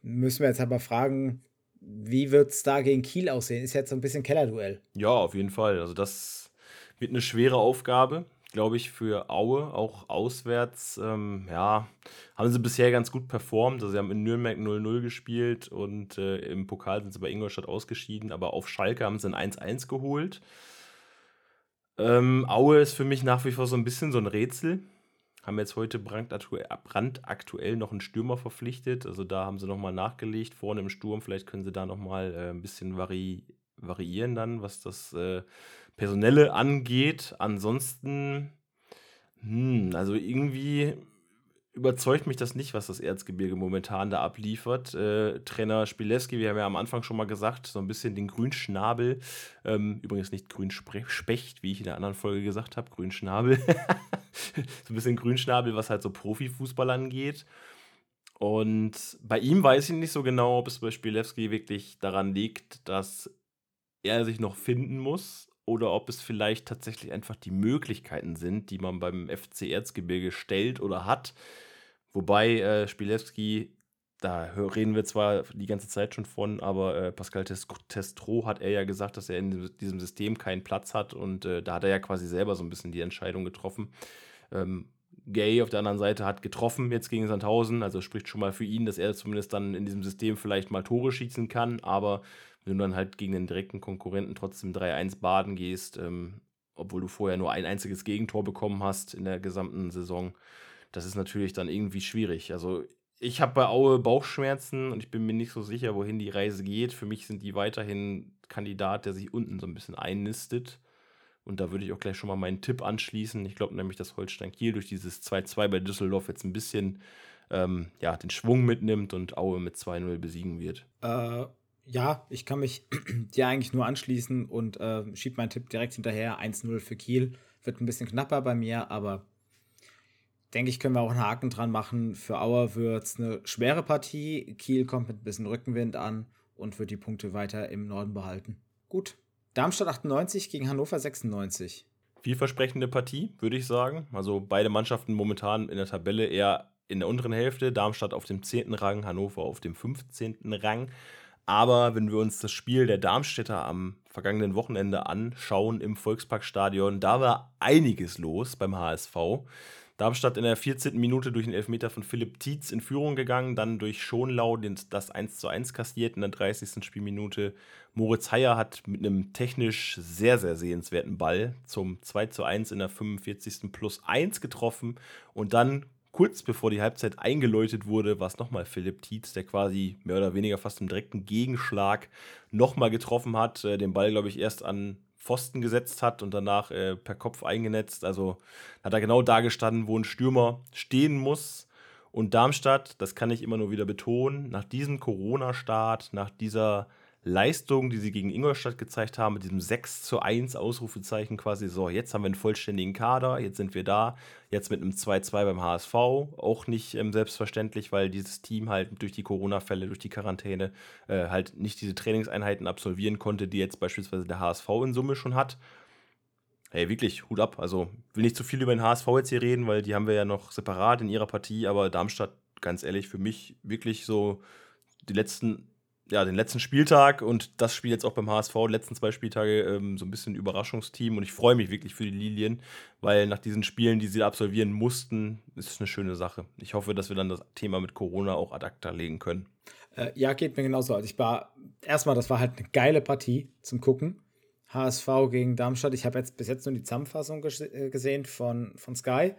Müssen wir jetzt aber fragen, wie wird es da gegen Kiel aussehen? Ist jetzt so ein bisschen Kellerduell. Ja, auf jeden Fall. Also das wird eine schwere Aufgabe, glaube ich, für Aue, auch auswärts. Ähm, ja, haben sie bisher ganz gut performt. Also sie haben in Nürnberg 0-0 gespielt und äh, im Pokal sind sie bei Ingolstadt ausgeschieden, aber auf Schalke haben sie ein 1-1 geholt. Ähm, Aue ist für mich nach wie vor so ein bisschen so ein Rätsel. Haben jetzt heute brandaktuell, noch einen Stürmer verpflichtet. Also da haben sie nochmal nachgelegt vorne im Sturm. Vielleicht können sie da nochmal äh, ein bisschen vari variieren dann, was das äh, Personelle angeht. Ansonsten, hm, also irgendwie überzeugt mich das nicht, was das Erzgebirge momentan da abliefert. Äh, Trainer Spileski, wir haben ja am Anfang schon mal gesagt, so ein bisschen den Grünschnabel. Ähm, übrigens nicht Grünspecht, wie ich in der anderen Folge gesagt habe, Grünschnabel. so ein bisschen Grünschnabel, was halt so Profifußball angeht. Und bei ihm weiß ich nicht so genau, ob es bei Spielewski wirklich daran liegt, dass er sich noch finden muss oder ob es vielleicht tatsächlich einfach die Möglichkeiten sind, die man beim FC Erzgebirge stellt oder hat, Wobei äh, Spielewski, da reden wir zwar die ganze Zeit schon von, aber äh, Pascal Testro hat er ja gesagt, dass er in diesem System keinen Platz hat und äh, da hat er ja quasi selber so ein bisschen die Entscheidung getroffen. Ähm, Gay auf der anderen Seite hat getroffen jetzt gegen Sandhausen, also spricht schon mal für ihn, dass er zumindest dann in diesem System vielleicht mal Tore schießen kann, aber wenn du dann halt gegen den direkten Konkurrenten trotzdem 3-1 baden gehst, ähm, obwohl du vorher nur ein einziges Gegentor bekommen hast in der gesamten Saison, das ist natürlich dann irgendwie schwierig. Also ich habe bei Aue Bauchschmerzen und ich bin mir nicht so sicher, wohin die Reise geht. Für mich sind die weiterhin Kandidat, der sich unten so ein bisschen einnistet. Und da würde ich auch gleich schon mal meinen Tipp anschließen. Ich glaube nämlich, dass Holstein Kiel durch dieses 2-2 bei Düsseldorf jetzt ein bisschen ähm, ja, den Schwung mitnimmt und Aue mit 2-0 besiegen wird. Äh, ja, ich kann mich dir eigentlich nur anschließen und äh, schiebe meinen Tipp direkt hinterher. 1-0 für Kiel. Wird ein bisschen knapper bei mir, aber denke ich, können wir auch einen Haken dran machen. Für Auer wird es eine schwere Partie. Kiel kommt mit ein bisschen Rückenwind an und wird die Punkte weiter im Norden behalten. Gut. Darmstadt 98 gegen Hannover 96. Vielversprechende Partie, würde ich sagen. Also beide Mannschaften momentan in der Tabelle eher in der unteren Hälfte. Darmstadt auf dem 10. Rang, Hannover auf dem 15. Rang. Aber wenn wir uns das Spiel der Darmstädter am vergangenen Wochenende anschauen im Volksparkstadion, da war einiges los beim HSV. Darmstadt in der 14. Minute durch den Elfmeter von Philipp Tietz in Führung gegangen, dann durch Schonlau das 1 zu 1 kassiert in der 30. Spielminute. Moritz Heyer hat mit einem technisch sehr, sehr sehenswerten Ball zum 2 zu 1 in der 45. plus 1 getroffen und dann kurz bevor die Halbzeit eingeläutet wurde, war es nochmal Philipp Tietz, der quasi mehr oder weniger fast im direkten Gegenschlag nochmal getroffen hat. Äh, den Ball, glaube ich, erst an Pfosten gesetzt hat und danach äh, per Kopf eingenetzt. Also hat er genau da gestanden, wo ein Stürmer stehen muss. Und Darmstadt, das kann ich immer nur wieder betonen, nach diesem Corona-Start, nach dieser Leistung, die sie gegen Ingolstadt gezeigt haben, mit diesem 6 zu 1 Ausrufezeichen quasi, so, jetzt haben wir einen vollständigen Kader, jetzt sind wir da, jetzt mit einem 2-2 beim HSV, auch nicht ähm, selbstverständlich, weil dieses Team halt durch die Corona-Fälle, durch die Quarantäne äh, halt nicht diese Trainingseinheiten absolvieren konnte, die jetzt beispielsweise der HSV in Summe schon hat. Hey, wirklich, Hut ab. Also, will nicht zu viel über den HSV jetzt hier reden, weil die haben wir ja noch separat in ihrer Partie, aber Darmstadt, ganz ehrlich, für mich wirklich so die letzten ja, den letzten Spieltag und das Spiel jetzt auch beim HSV, die letzten zwei Spieltage, ähm, so ein bisschen Überraschungsteam. Und ich freue mich wirklich für die Lilien, weil nach diesen Spielen, die sie absolvieren mussten, ist es eine schöne Sache. Ich hoffe, dass wir dann das Thema mit Corona auch ad acta legen können. Äh, ja, geht mir genauso. Also ich war, erstmal, das war halt eine geile Partie zum Gucken. HSV gegen Darmstadt. Ich habe jetzt bis jetzt nur die Zusammenfassung äh, gesehen von, von Sky.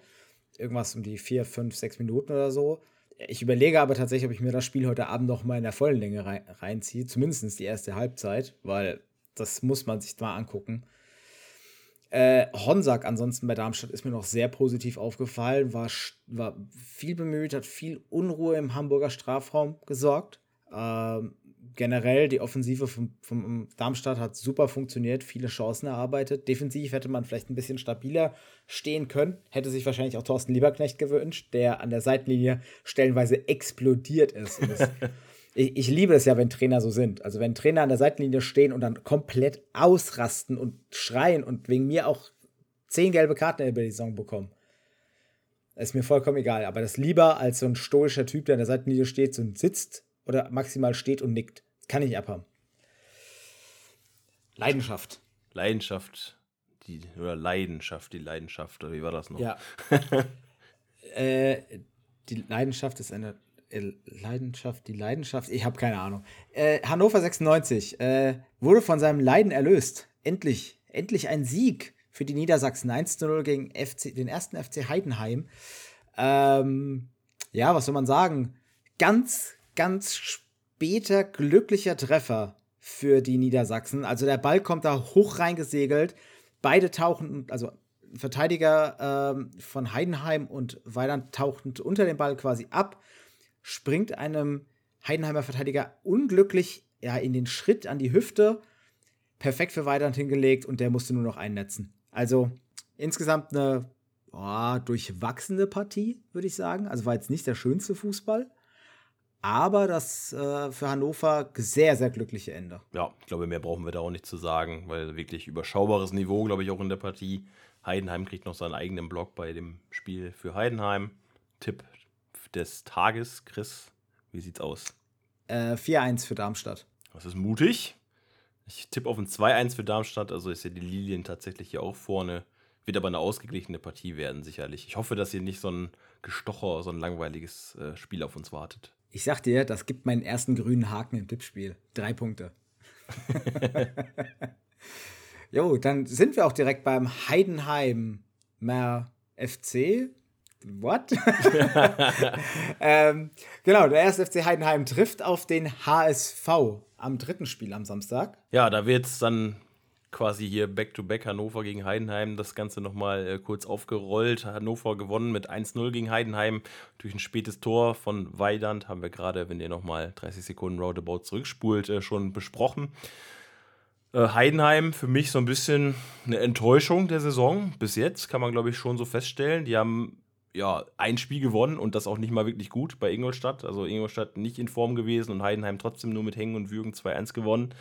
Irgendwas um die vier, fünf, sechs Minuten oder so. Ich überlege aber tatsächlich, ob ich mir das Spiel heute Abend noch mal in der vollen Länge rein, reinziehe. Zumindest die erste Halbzeit, weil das muss man sich mal angucken. Äh, Honsack ansonsten bei Darmstadt ist mir noch sehr positiv aufgefallen, war, war viel bemüht, hat viel Unruhe im Hamburger Strafraum gesorgt. Ähm, generell die Offensive vom, vom Darmstadt hat super funktioniert, viele Chancen erarbeitet. Defensiv hätte man vielleicht ein bisschen stabiler stehen können. Hätte sich wahrscheinlich auch Thorsten Lieberknecht gewünscht, der an der Seitenlinie stellenweise explodiert ist. Es ich, ich, liebe es ja, wenn Trainer so sind. Also wenn Trainer an der Seitenlinie stehen und dann komplett ausrasten und schreien und wegen mir auch zehn gelbe Karten über die Saison bekommen. Ist mir vollkommen egal. Aber das lieber als so ein stoischer Typ, der an der Seitenlinie steht und sitzt oder maximal steht und nickt. Das kann ich abhaben. Leidenschaft. Leidenschaft. Die, oder Leidenschaft, die Leidenschaft, oder wie war das noch? Ja. äh, die Leidenschaft ist eine äh, Leidenschaft, die Leidenschaft, ich habe keine Ahnung. Äh, Hannover 96 äh, wurde von seinem Leiden erlöst. Endlich, endlich ein Sieg für die Niedersachsen 1-0 gegen FC, den ersten FC Heidenheim. Ähm, ja, was soll man sagen? Ganz, ganz später glücklicher Treffer für die Niedersachsen. Also der Ball kommt da hoch reingesegelt. Beide tauchen, also Verteidiger ähm, von Heidenheim und Weiland tauchten unter dem Ball quasi ab, springt einem Heidenheimer Verteidiger unglücklich ja, in den Schritt an die Hüfte. Perfekt für Weidand hingelegt und der musste nur noch einnetzen. Also insgesamt eine oh, durchwachsene Partie, würde ich sagen. Also war jetzt nicht der schönste Fußball. Aber das äh, für Hannover sehr, sehr glückliche Ende. Ja, ich glaube, mehr brauchen wir da auch nicht zu sagen, weil wirklich überschaubares Niveau, glaube ich, auch in der Partie. Heidenheim kriegt noch seinen eigenen Block bei dem Spiel für Heidenheim. Tipp des Tages, Chris, wie sieht's aus? Äh, 4-1 für Darmstadt. Das ist mutig. Ich tippe auf ein 2-1 für Darmstadt, also ist ja die Lilien tatsächlich hier auch vorne. Wird aber eine ausgeglichene Partie werden, sicherlich. Ich hoffe, dass hier nicht so ein Gestocher, so ein langweiliges äh, Spiel auf uns wartet. Ich sag dir, das gibt meinen ersten grünen Haken im Tippspiel. Drei Punkte. jo, dann sind wir auch direkt beim Heidenheimer FC. What? ähm, genau, der erste FC Heidenheim trifft auf den HSV am dritten Spiel am Samstag. Ja, da wird es dann quasi hier Back-to-Back -back Hannover gegen Heidenheim das Ganze nochmal äh, kurz aufgerollt. Hannover gewonnen mit 1-0 gegen Heidenheim durch ein spätes Tor von Weidand. Haben wir gerade, wenn ihr nochmal 30 Sekunden Roundabout zurückspult, äh, schon besprochen. Äh, Heidenheim für mich so ein bisschen eine Enttäuschung der Saison. Bis jetzt kann man, glaube ich, schon so feststellen. Die haben ja ein Spiel gewonnen und das auch nicht mal wirklich gut bei Ingolstadt. Also Ingolstadt nicht in Form gewesen und Heidenheim trotzdem nur mit Hängen und Würgen 2-1 gewonnen.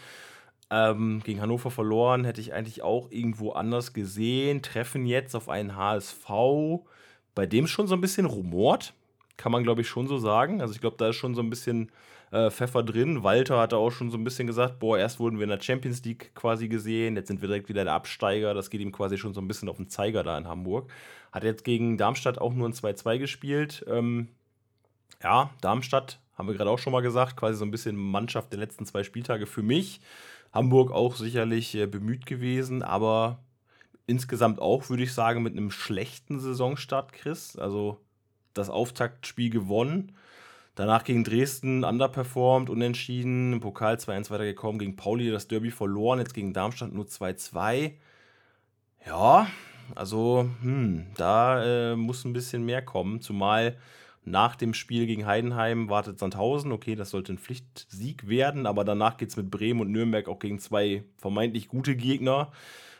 Ähm, gegen Hannover verloren, hätte ich eigentlich auch irgendwo anders gesehen. Treffen jetzt auf einen HSV, bei dem schon so ein bisschen rumort, kann man glaube ich schon so sagen. Also ich glaube, da ist schon so ein bisschen äh, Pfeffer drin. Walter hatte auch schon so ein bisschen gesagt, boah, erst wurden wir in der Champions League quasi gesehen, jetzt sind wir direkt wieder der Absteiger. Das geht ihm quasi schon so ein bisschen auf den Zeiger da in Hamburg. Hat jetzt gegen Darmstadt auch nur ein 2-2 gespielt. Ähm, ja, Darmstadt, haben wir gerade auch schon mal gesagt, quasi so ein bisschen Mannschaft der letzten zwei Spieltage für mich. Hamburg auch sicherlich äh, bemüht gewesen, aber insgesamt auch, würde ich sagen, mit einem schlechten Saisonstart, Chris. Also das Auftaktspiel gewonnen. Danach gegen Dresden underperformed, unentschieden, im Pokal 2-1 weitergekommen, gegen Pauli das Derby verloren, jetzt gegen Darmstadt nur 2-2. Ja, also hm, da äh, muss ein bisschen mehr kommen, zumal nach dem Spiel gegen Heidenheim wartet Sandhausen. Okay, das sollte ein Pflichtsieg werden, aber danach geht es mit Bremen und Nürnberg auch gegen zwei vermeintlich gute Gegner.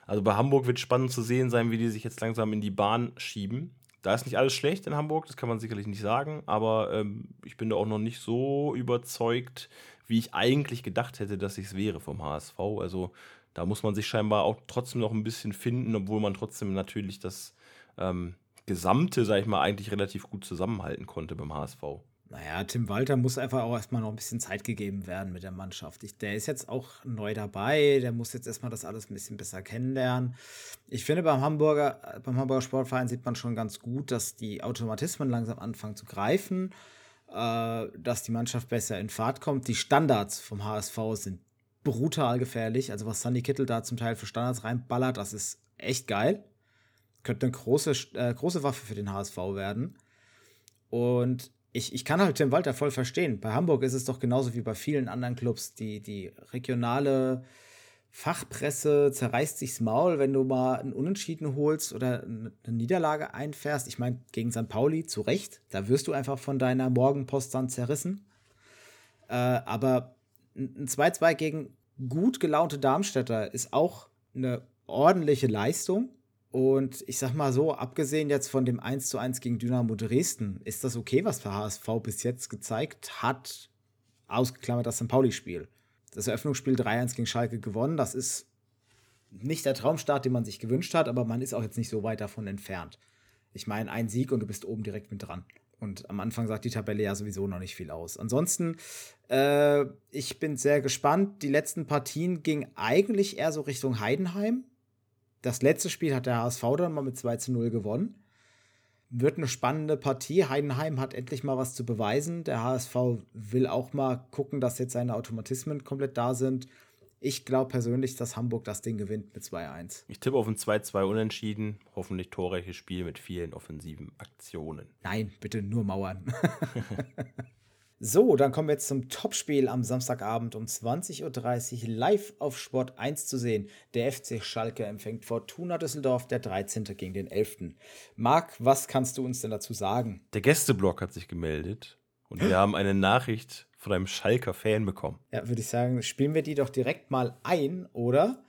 Also bei Hamburg wird spannend zu sehen sein, wie die sich jetzt langsam in die Bahn schieben. Da ist nicht alles schlecht in Hamburg, das kann man sicherlich nicht sagen, aber ähm, ich bin da auch noch nicht so überzeugt, wie ich eigentlich gedacht hätte, dass ich es wäre vom HSV. Also da muss man sich scheinbar auch trotzdem noch ein bisschen finden, obwohl man trotzdem natürlich das ähm, Gesamte, sag ich mal, eigentlich relativ gut zusammenhalten konnte beim HSV. Naja, Tim Walter muss einfach auch erstmal noch ein bisschen Zeit gegeben werden mit der Mannschaft. Ich, der ist jetzt auch neu dabei, der muss jetzt erstmal das alles ein bisschen besser kennenlernen. Ich finde, beim Hamburger, beim Hamburger Sportverein sieht man schon ganz gut, dass die Automatismen langsam anfangen zu greifen, äh, dass die Mannschaft besser in Fahrt kommt. Die Standards vom HSV sind brutal gefährlich. Also, was Sandy Kittel da zum Teil für Standards reinballert, das ist echt geil könnte eine große, äh, große Waffe für den HSV werden. Und ich, ich kann halt Tim Walter voll verstehen. Bei Hamburg ist es doch genauso wie bei vielen anderen Clubs. Die, die regionale Fachpresse zerreißt sich's Maul, wenn du mal einen Unentschieden holst oder eine Niederlage einfährst. Ich meine, gegen St. Pauli zu Recht. Da wirst du einfach von deiner Morgenpost dann zerrissen. Äh, aber ein 2-2 gegen gut gelaunte Darmstädter ist auch eine ordentliche Leistung. Und ich sag mal so, abgesehen jetzt von dem 1 zu 1 gegen Dynamo Dresden, ist das okay, was der HSV bis jetzt gezeigt hat? ausgeklammert das St. Pauli-Spiel. Das Eröffnungsspiel 3-1 gegen Schalke gewonnen. Das ist nicht der Traumstart, den man sich gewünscht hat, aber man ist auch jetzt nicht so weit davon entfernt. Ich meine, ein Sieg und du bist oben direkt mit dran. Und am Anfang sagt die Tabelle ja sowieso noch nicht viel aus. Ansonsten, äh, ich bin sehr gespannt. Die letzten Partien gingen eigentlich eher so Richtung Heidenheim. Das letzte Spiel hat der HSV dann mal mit 2 zu 0 gewonnen. Wird eine spannende Partie. Heidenheim hat endlich mal was zu beweisen. Der HSV will auch mal gucken, dass jetzt seine Automatismen komplett da sind. Ich glaube persönlich, dass Hamburg das Ding gewinnt mit 2-1. Ich tippe auf ein 2-2 unentschieden. Hoffentlich torreiches Spiel mit vielen offensiven Aktionen. Nein, bitte nur Mauern. so, dann kommen wir jetzt zum Topspiel am Samstagabend um 20.30 Uhr live auf Sport 1 zu sehen. Der FC Schalke empfängt Fortuna Düsseldorf, der 13. gegen den 11. Marc, was kannst du uns denn dazu sagen? Der Gästeblock hat sich gemeldet und wir haben eine Nachricht von einem Schalker Fan bekommen. Ja, würde ich sagen, spielen wir die doch direkt mal ein, oder?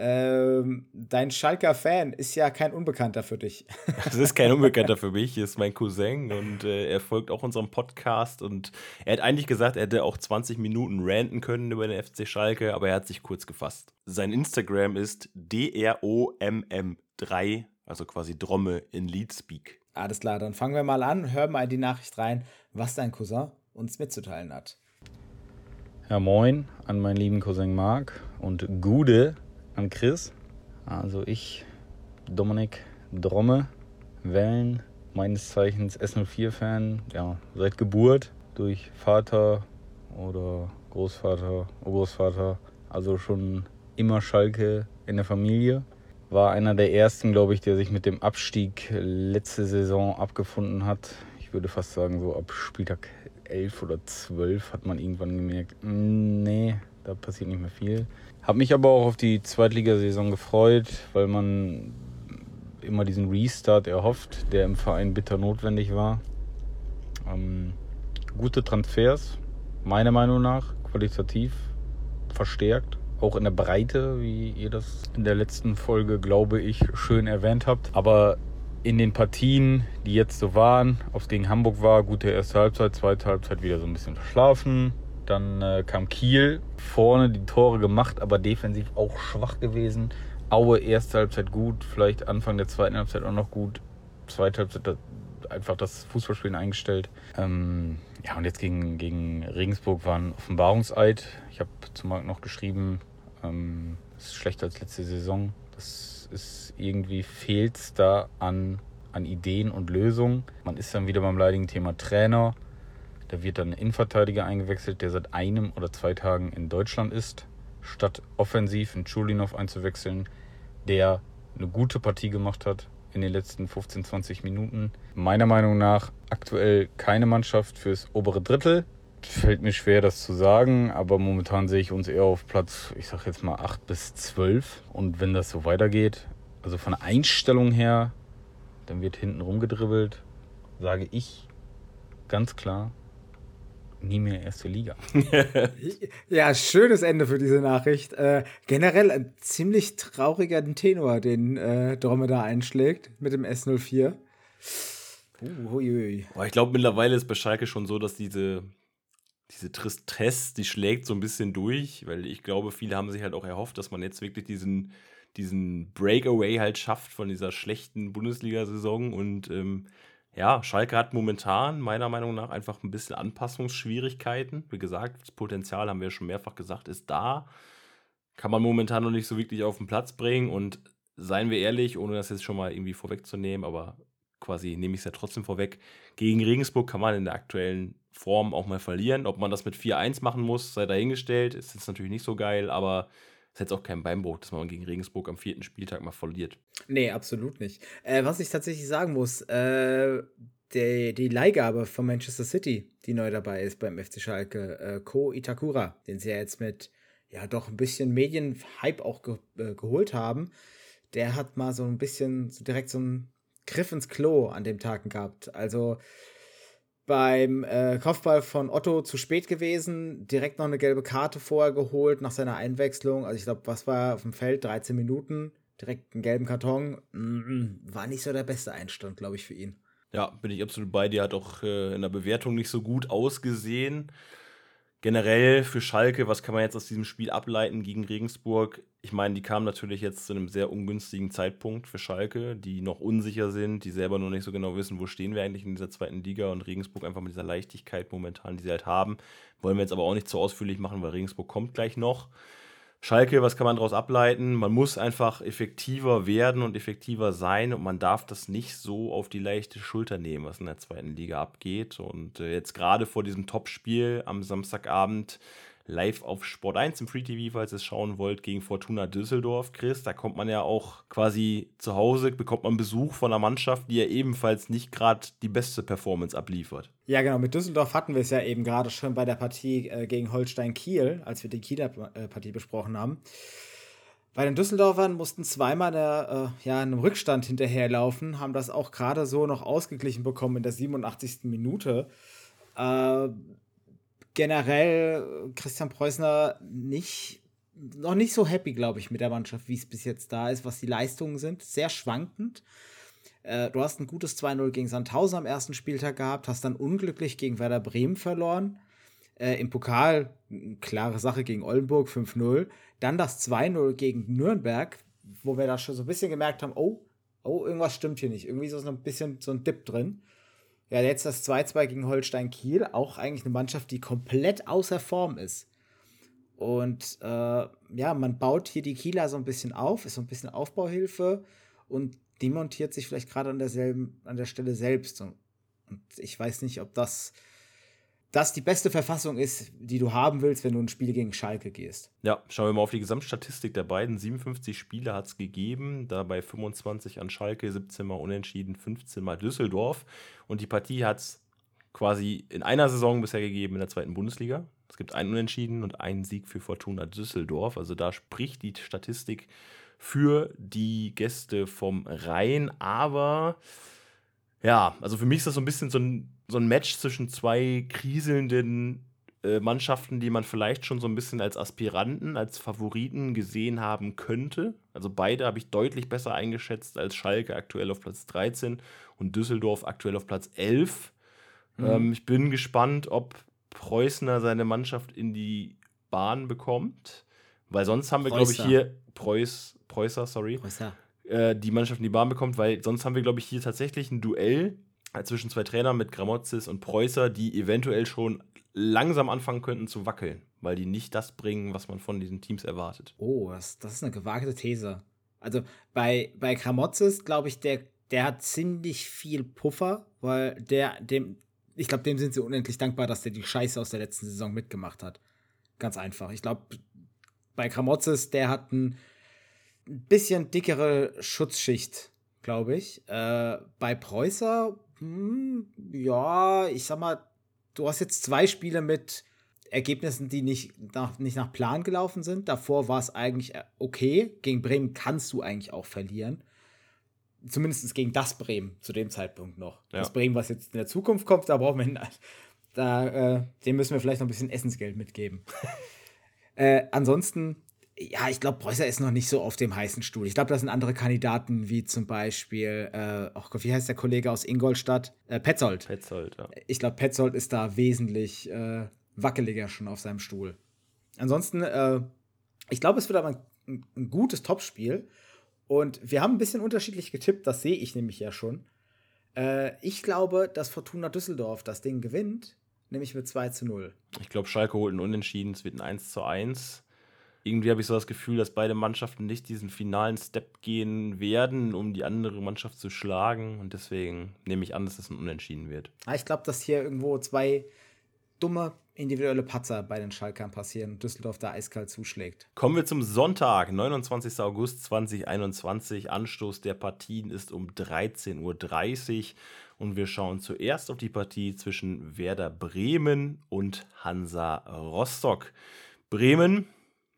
Ähm, dein Schalker Fan ist ja kein Unbekannter für dich. Das ist kein Unbekannter für mich, er ist mein Cousin und äh, er folgt auch unserem Podcast und er hat eigentlich gesagt, er hätte auch 20 Minuten ranten können über den FC Schalke, aber er hat sich kurz gefasst. Sein Instagram ist DROMM3, also quasi Dromme in Leadspeak. Alles klar, dann fangen wir mal an, hören mal in die Nachricht rein, was dein Cousin uns mitzuteilen hat. Ja, moin an meinen lieben Cousin Marc und Gude an Chris. Also ich, Dominik Dromme, Wellen, meines Zeichens S04-Fan, ja, seit Geburt durch Vater oder Großvater, Urgroßvater, also schon immer Schalke in der Familie. War einer der ersten, glaube ich, der sich mit dem Abstieg letzte Saison abgefunden hat. Ich würde fast sagen, so ab Spieltag 11 oder 12 hat man irgendwann gemerkt, mm, nee, da passiert nicht mehr viel. Habe mich aber auch auf die Zweitligasaison gefreut, weil man immer diesen Restart erhofft, der im Verein bitter notwendig war. Ähm, gute Transfers, meiner Meinung nach, qualitativ verstärkt. Auch in der Breite, wie ihr das in der letzten Folge, glaube ich, schön erwähnt habt. Aber in den Partien, die jetzt so waren, ob es gegen Hamburg war, gute erste Halbzeit, zweite Halbzeit wieder so ein bisschen verschlafen. Dann äh, kam Kiel, vorne die Tore gemacht, aber defensiv auch schwach gewesen. Aue erste Halbzeit gut, vielleicht Anfang der zweiten Halbzeit auch noch gut. Zweite Halbzeit einfach das Fußballspielen eingestellt. Ähm, ja, und jetzt gegen, gegen Regensburg war ein Offenbarungseid. Ich habe zu Marc noch geschrieben, ähm, ist schlechter als letzte Saison. Das ist irgendwie fehlt es da an, an Ideen und Lösungen. Man ist dann wieder beim leidigen Thema Trainer. Da wird dann ein Innenverteidiger eingewechselt, der seit einem oder zwei Tagen in Deutschland ist, statt offensiv in Schulinov einzuwechseln, der eine gute Partie gemacht hat in den letzten 15, 20 Minuten. Meiner Meinung nach aktuell keine Mannschaft fürs obere Drittel. Fällt mir schwer, das zu sagen, aber momentan sehe ich uns eher auf Platz, ich sag jetzt mal 8 bis 12. Und wenn das so weitergeht, also von der Einstellung her, dann wird hinten rumgedribbelt, sage ich ganz klar, nie mehr erste Liga. ja, schönes Ende für diese Nachricht. Äh, generell ein ziemlich trauriger Tenor, den äh, Dromme da einschlägt mit dem S04. Uh, ich glaube, mittlerweile ist bei Schalke schon so, dass diese diese Tristesse, die schlägt so ein bisschen durch, weil ich glaube, viele haben sich halt auch erhofft, dass man jetzt wirklich diesen, diesen Breakaway halt schafft von dieser schlechten Bundesliga-Saison. Und ähm, ja, Schalke hat momentan meiner Meinung nach einfach ein bisschen Anpassungsschwierigkeiten. Wie gesagt, das Potenzial, haben wir schon mehrfach gesagt, ist da. Kann man momentan noch nicht so wirklich auf den Platz bringen. Und seien wir ehrlich, ohne das jetzt schon mal irgendwie vorwegzunehmen, aber quasi nehme ich es ja trotzdem vorweg, gegen Regensburg kann man in der aktuellen Form auch mal verlieren. Ob man das mit 4-1 machen muss, sei dahingestellt. Ist jetzt natürlich nicht so geil, aber ist jetzt auch kein Beinbruch, dass man gegen Regensburg am vierten Spieltag mal verliert. Nee, absolut nicht. Äh, was ich tatsächlich sagen muss, äh, die, die Leihgabe von Manchester City, die neu dabei ist beim FC Schalke, äh, Ko Itakura, den sie ja jetzt mit ja doch ein bisschen Medienhype auch ge äh, geholt haben, der hat mal so ein bisschen so direkt so einen Griff ins Klo an dem Tag gehabt. Also beim äh, Kopfball von Otto zu spät gewesen, direkt noch eine gelbe Karte vorher geholt nach seiner Einwechslung. Also ich glaube, was war auf dem Feld? 13 Minuten, direkt einen gelben Karton. Mm, war nicht so der beste Einstand, glaube ich, für ihn. Ja, bin ich absolut bei dir. Hat auch äh, in der Bewertung nicht so gut ausgesehen. Generell für Schalke, was kann man jetzt aus diesem Spiel ableiten gegen Regensburg? Ich meine, die kamen natürlich jetzt zu einem sehr ungünstigen Zeitpunkt für Schalke, die noch unsicher sind, die selber noch nicht so genau wissen, wo stehen wir eigentlich in dieser zweiten Liga und Regensburg einfach mit dieser Leichtigkeit momentan, die sie halt haben. Wollen wir jetzt aber auch nicht zu ausführlich machen, weil Regensburg kommt gleich noch. Schalke, was kann man daraus ableiten? Man muss einfach effektiver werden und effektiver sein und man darf das nicht so auf die leichte Schulter nehmen, was in der zweiten Liga abgeht. Und äh, jetzt gerade vor diesem Topspiel am Samstagabend live auf Sport 1 im Free TV, falls ihr es schauen wollt, gegen Fortuna Düsseldorf. Chris, da kommt man ja auch quasi zu Hause, bekommt man Besuch von einer Mannschaft, die ja ebenfalls nicht gerade die beste Performance abliefert. Ja, genau. Mit Düsseldorf hatten wir es ja eben gerade schon bei der Partie äh, gegen Holstein Kiel, als wir die Kieler äh, Partie besprochen haben. Bei den Düsseldorfern mussten zweimal der, äh, ja, einem Rückstand hinterherlaufen, haben das auch gerade so noch ausgeglichen bekommen in der 87. Minute. Äh, generell Christian Preußner nicht, noch nicht so happy, glaube ich, mit der Mannschaft, wie es bis jetzt da ist, was die Leistungen sind. Sehr schwankend. Äh, du hast ein gutes 2-0 gegen Sandhausen am ersten Spieltag gehabt, hast dann unglücklich gegen Werder Bremen verloren. Äh, Im Pokal, klare Sache gegen Oldenburg, 5-0. Dann das 2-0 gegen Nürnberg, wo wir da schon so ein bisschen gemerkt haben, oh, oh, irgendwas stimmt hier nicht. Irgendwie ist so ein bisschen so ein Dip drin. Ja, jetzt das 2-2 gegen Holstein Kiel, auch eigentlich eine Mannschaft, die komplett außer Form ist. Und äh, ja, man baut hier die Kieler so ein bisschen auf, ist so ein bisschen Aufbauhilfe und demontiert sich vielleicht gerade an derselben, an der Stelle selbst. Und ich weiß nicht, ob das das die beste Verfassung ist, die du haben willst, wenn du ein Spiel gegen Schalke gehst. Ja, schauen wir mal auf die Gesamtstatistik der beiden. 57 Spiele hat es gegeben, dabei 25 an Schalke, 17 mal Unentschieden, 15 mal Düsseldorf. Und die Partie hat es quasi in einer Saison bisher gegeben in der zweiten Bundesliga. Es gibt einen Unentschieden und einen Sieg für Fortuna Düsseldorf. Also da spricht die Statistik für die Gäste vom Rhein. Aber ja, also für mich ist das so ein bisschen so ein so ein Match zwischen zwei kriselnden äh, Mannschaften, die man vielleicht schon so ein bisschen als Aspiranten, als Favoriten gesehen haben könnte. Also beide habe ich deutlich besser eingeschätzt als Schalke aktuell auf Platz 13 und Düsseldorf aktuell auf Platz 11. Mhm. Ähm, ich bin gespannt, ob Preußner seine Mannschaft in die Bahn bekommt, weil sonst haben wir, glaube ich, hier Preuß, Preußer, sorry, Preußer. Äh, die Mannschaft in die Bahn bekommt, weil sonst haben wir, glaube ich, hier tatsächlich ein Duell zwischen zwei Trainern mit Gramozis und Preußer, die eventuell schon langsam anfangen könnten zu wackeln, weil die nicht das bringen, was man von diesen Teams erwartet. Oh, das, das ist eine gewagte These. Also bei, bei Gramozis, glaube ich, der, der hat ziemlich viel Puffer, weil der, dem, ich glaube, dem sind sie unendlich dankbar, dass der die Scheiße aus der letzten Saison mitgemacht hat. Ganz einfach. Ich glaube, bei Gramozis, der hat ein bisschen dickere Schutzschicht, glaube ich. Äh, bei Preußer hm, ja, ich sag mal, du hast jetzt zwei Spiele mit Ergebnissen, die nicht nach, nicht nach Plan gelaufen sind. Davor war es eigentlich äh, okay. Gegen Bremen kannst du eigentlich auch verlieren. Zumindest gegen das Bremen zu dem Zeitpunkt noch. Ja. Das Bremen, was jetzt in der Zukunft kommt, da brauchen wir, da, äh, dem müssen wir vielleicht noch ein bisschen Essensgeld mitgeben. äh, ansonsten ja, ich glaube, Preußer ist noch nicht so auf dem heißen Stuhl. Ich glaube, das sind andere Kandidaten, wie zum Beispiel, äh, oh wie heißt der Kollege aus Ingolstadt? Äh, Petzold. Petzold, ja. Ich glaube, Petzold ist da wesentlich äh, wackeliger schon auf seinem Stuhl. Ansonsten, äh, ich glaube, es wird aber ein, ein gutes Topspiel. Und wir haben ein bisschen unterschiedlich getippt, das sehe ich nämlich ja schon. Äh, ich glaube, dass Fortuna Düsseldorf das Ding gewinnt, nämlich mit 2 zu 0. Ich glaube, Schalke holt einen Unentschieden, es wird ein 1 zu 1 irgendwie habe ich so das Gefühl, dass beide Mannschaften nicht diesen finalen Step gehen werden, um die andere Mannschaft zu schlagen. Und deswegen nehme ich an, dass es ein Unentschieden wird. Ah, ich glaube, dass hier irgendwo zwei dumme individuelle Patzer bei den Schalkern passieren und Düsseldorf da eiskalt zuschlägt. Kommen wir zum Sonntag, 29. August 2021. Anstoß der Partien ist um 13.30 Uhr und wir schauen zuerst auf die Partie zwischen Werder Bremen und Hansa Rostock. Bremen